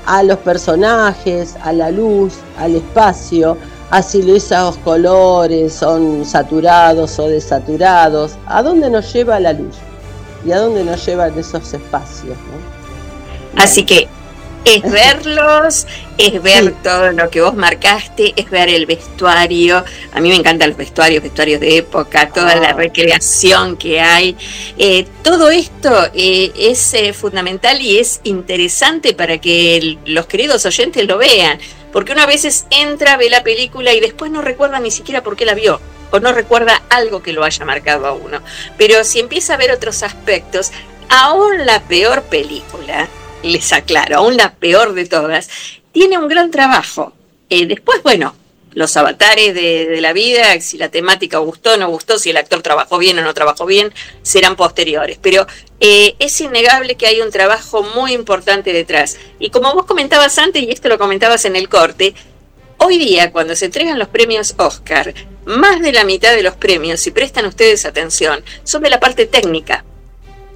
a los personajes, a la luz, al espacio, a si esos colores son saturados o desaturados, a dónde nos lleva la luz y a dónde nos llevan esos espacios. Así que es verlos, es ver todo lo que vos marcaste, es ver el vestuario. A mí me encantan los vestuarios, vestuarios de época, toda la ah. recreación que hay. Eh, todo esto eh, es eh, fundamental y es interesante para que los queridos oyentes lo vean. Porque una veces entra, ve la película y después no recuerda ni siquiera por qué la vio o no recuerda algo que lo haya marcado a uno. Pero si empieza a ver otros aspectos, aún la peor película les aclaro, aún la peor de todas, tiene un gran trabajo. Eh, después, bueno, los avatares de, la vida, si la temática gustó o no gustó, si el actor trabajó bien o no trabajó bien, serán posteriores. Pero eh, es innegable que hay un trabajo muy importante detrás. Y como vos comentabas antes, y esto lo comentabas en el corte, hoy día cuando se entregan los premios Oscar, más de la mitad de los premios, si prestan ustedes atención, son de la parte técnica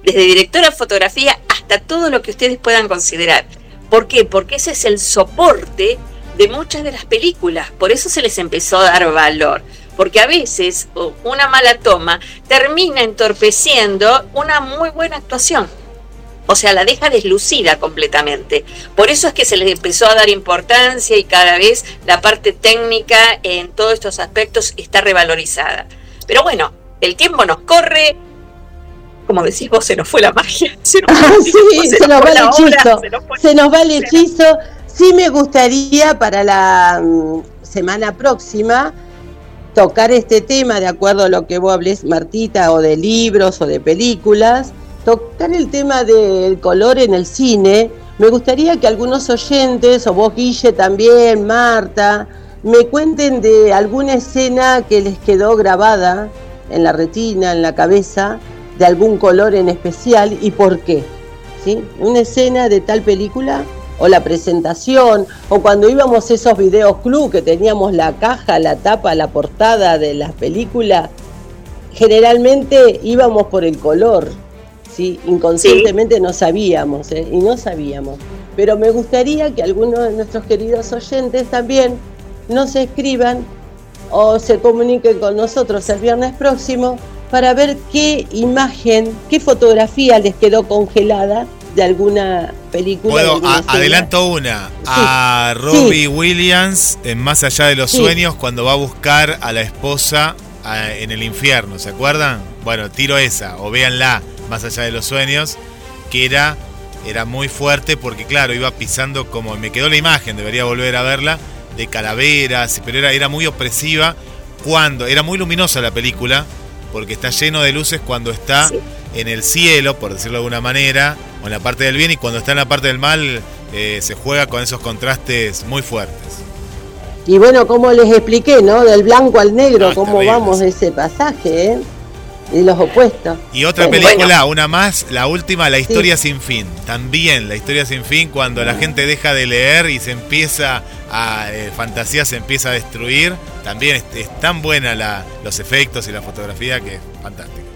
desde directora de fotografía hasta todo lo que ustedes puedan considerar. ¿Por qué? Porque ese es el soporte de muchas de las películas, por eso se les empezó a dar valor, porque a veces una mala toma termina entorpeciendo una muy buena actuación. O sea, la deja deslucida completamente. Por eso es que se les empezó a dar importancia y cada vez la parte técnica en todos estos aspectos está revalorizada. Pero bueno, el tiempo nos corre, como decís vos, se nos fue la magia. Se nos, ah, sí, se, nos, va el hechizo. se, nos va el hechizo. Sí me gustaría para la mm, semana próxima tocar este tema, de acuerdo a lo que vos hables, Martita, o de libros o de películas, tocar el tema del color en el cine. Me gustaría que algunos oyentes, o vos Guille también, Marta, me cuenten de alguna escena que les quedó grabada en la retina, en la cabeza, de algún color en especial y por qué. ¿sí? Una escena de tal película o la presentación o cuando íbamos a esos videos club que teníamos la caja, la tapa, la portada de las películas, generalmente íbamos por el color. ¿Sí? Inconscientemente no sabíamos ¿eh? y no sabíamos. Pero me gustaría que algunos de nuestros queridos oyentes también nos escriban o se comuniquen con nosotros el viernes próximo para ver qué imagen, qué fotografía les quedó congelada de alguna película. Puedo, adelanto una. A Robbie Williams en Más allá de los sueños cuando va a buscar a la esposa en el infierno, ¿se acuerdan? Bueno, tiro esa, o véanla, Más allá de los sueños, que era, era muy fuerte porque claro, iba pisando como, me quedó la imagen, debería volver a verla, de calaveras, pero era, era muy opresiva cuando, era muy luminosa la película, porque está lleno de luces cuando está en el cielo, por decirlo de alguna manera, o en la parte del bien, y cuando está en la parte del mal eh, se juega con esos contrastes muy fuertes. Y bueno, como les expliqué, ¿no? Del blanco al negro, cómo vamos de ese pasaje, ¿eh? Y los opuestos. Y otra película, una más, la última, La historia sin fin. También, La historia sin fin, cuando la gente deja de leer y se empieza a. Eh, fantasía se empieza a destruir. También es, tan buena la, los efectos y la fotografía que es fantástico.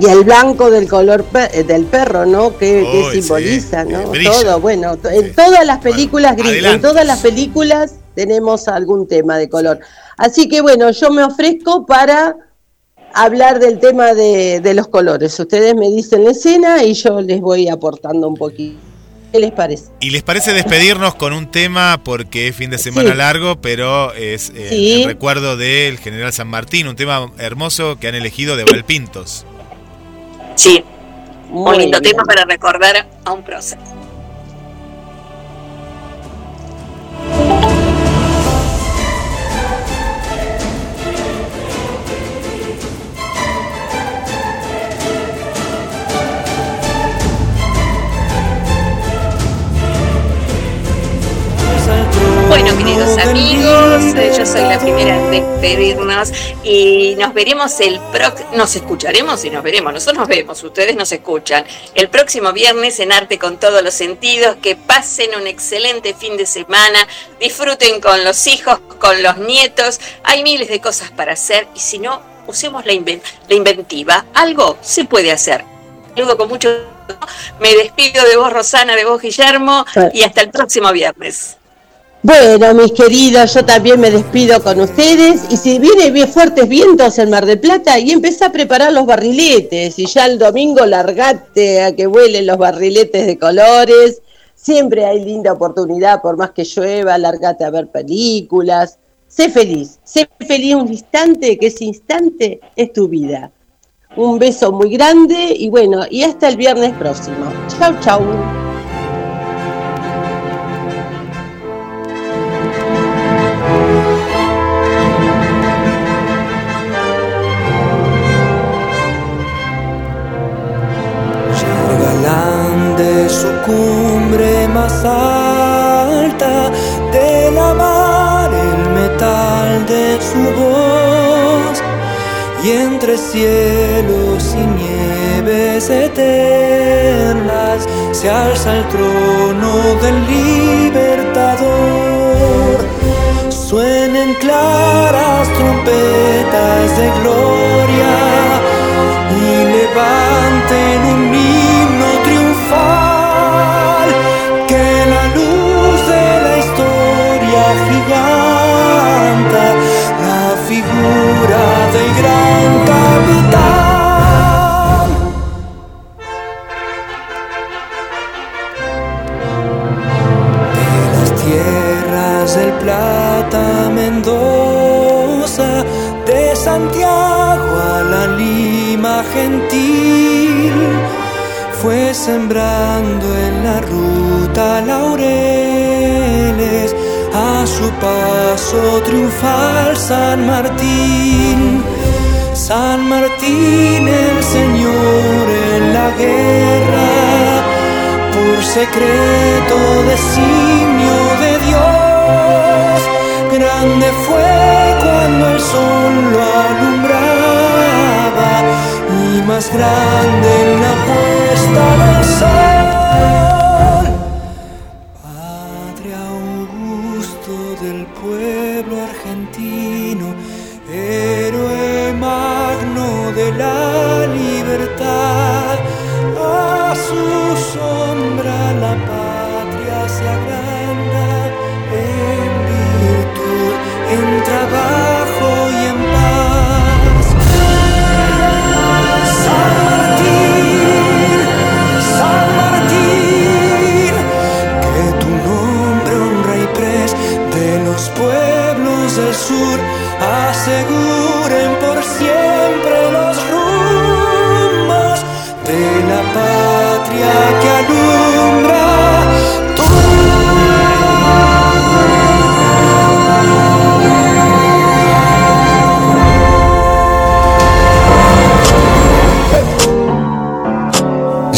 Y el blanco del color eh, del perro, ¿no? Que, simboliza, ¿no? Todo, bueno, en todas las películas gris, en todas las películas tenemos algún tema de color. Así que bueno, yo me ofrezco para hablar del tema de, de los colores. Ustedes me dicen la escena y yo les voy aportando un poquito. ¿Qué les parece? ¿Y les parece despedirnos con un tema porque es fin de semana largo, pero es eh, el recuerdo del general San Martín, un tema hermoso que han elegido de Valpintos? Sí, un lindo tema para recordar a un proceso. Queridos amigos, Yo Soy la Primera en despedirnos y nos veremos el próximo, nos escucharemos y nos veremos, nosotros nos vemos, ustedes nos escuchan. El próximo viernes en Arte con todos los sentidos, que pasen un excelente fin de semana, disfruten con los hijos, con los nietos, hay miles de cosas para hacer y si no, usemos la, la inventiva, algo se puede hacer. Luego con mucho me despido de vos, Rosana, de vos, Guillermo, y hasta el próximo viernes. Bueno, mis queridos, yo también me despido con ustedes y si viene bien fuertes vientos en Mar del Plata y empecé a preparar los barriletes y ya el domingo largate a que vuelen los barriletes de colores. Siempre hay linda oportunidad, por más que llueva, largate a ver películas. Sé feliz, sé feliz un instante, que ese instante es tu vida. Un beso muy grande y bueno, y hasta el viernes próximo. Chau, chau. Más alta, de la mar el metal de su voz y entre cielos y nieves eternas se alza el trono del libertador. Suenen claras trompetas de gloria y levanten un himno triunfal De Santiago a la Lima gentil, fue sembrando en la ruta laureles a su paso triunfal San Martín. San Martín el Señor en la guerra, por secreto designio de Dios, grande fue cuando el sol lo alumbraba y más grande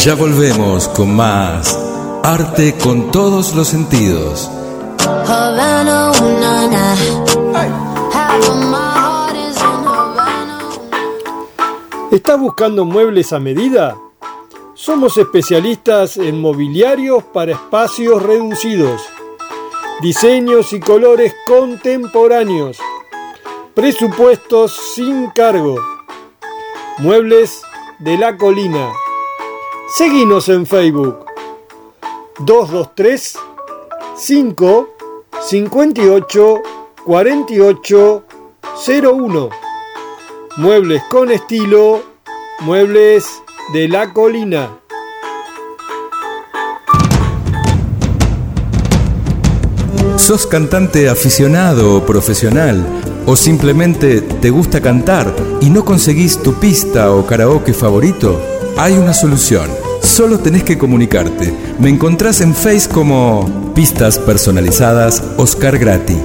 Ya volvemos con más arte con todos los sentidos. ¿Estás buscando muebles a medida? Somos especialistas en mobiliarios para espacios reducidos, diseños y colores contemporáneos, presupuestos sin cargo, muebles de la colina. Seguinos en Facebook 223 5 58 48 01 Muebles con estilo, muebles de la colina. ¿Sos cantante aficionado o profesional? ¿O simplemente te gusta cantar y no conseguís tu pista o karaoke favorito? Hay una solución. Solo tenés que comunicarte. Me encontrás en Face como Pistas Personalizadas Oscar Grati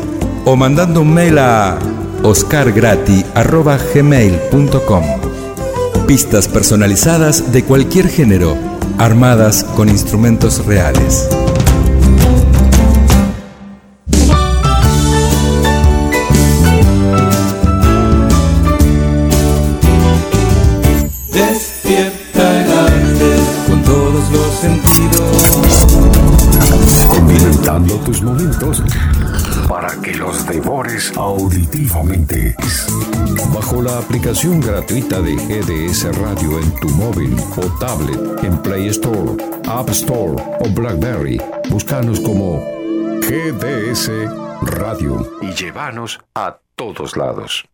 o mandando un mail a oscargrati.gmail.com Pistas personalizadas de cualquier género, armadas con instrumentos reales. Gratuita de GDS Radio en tu móvil o tablet en Play Store, App Store o Blackberry, búscanos como GDS Radio y llévanos a todos lados.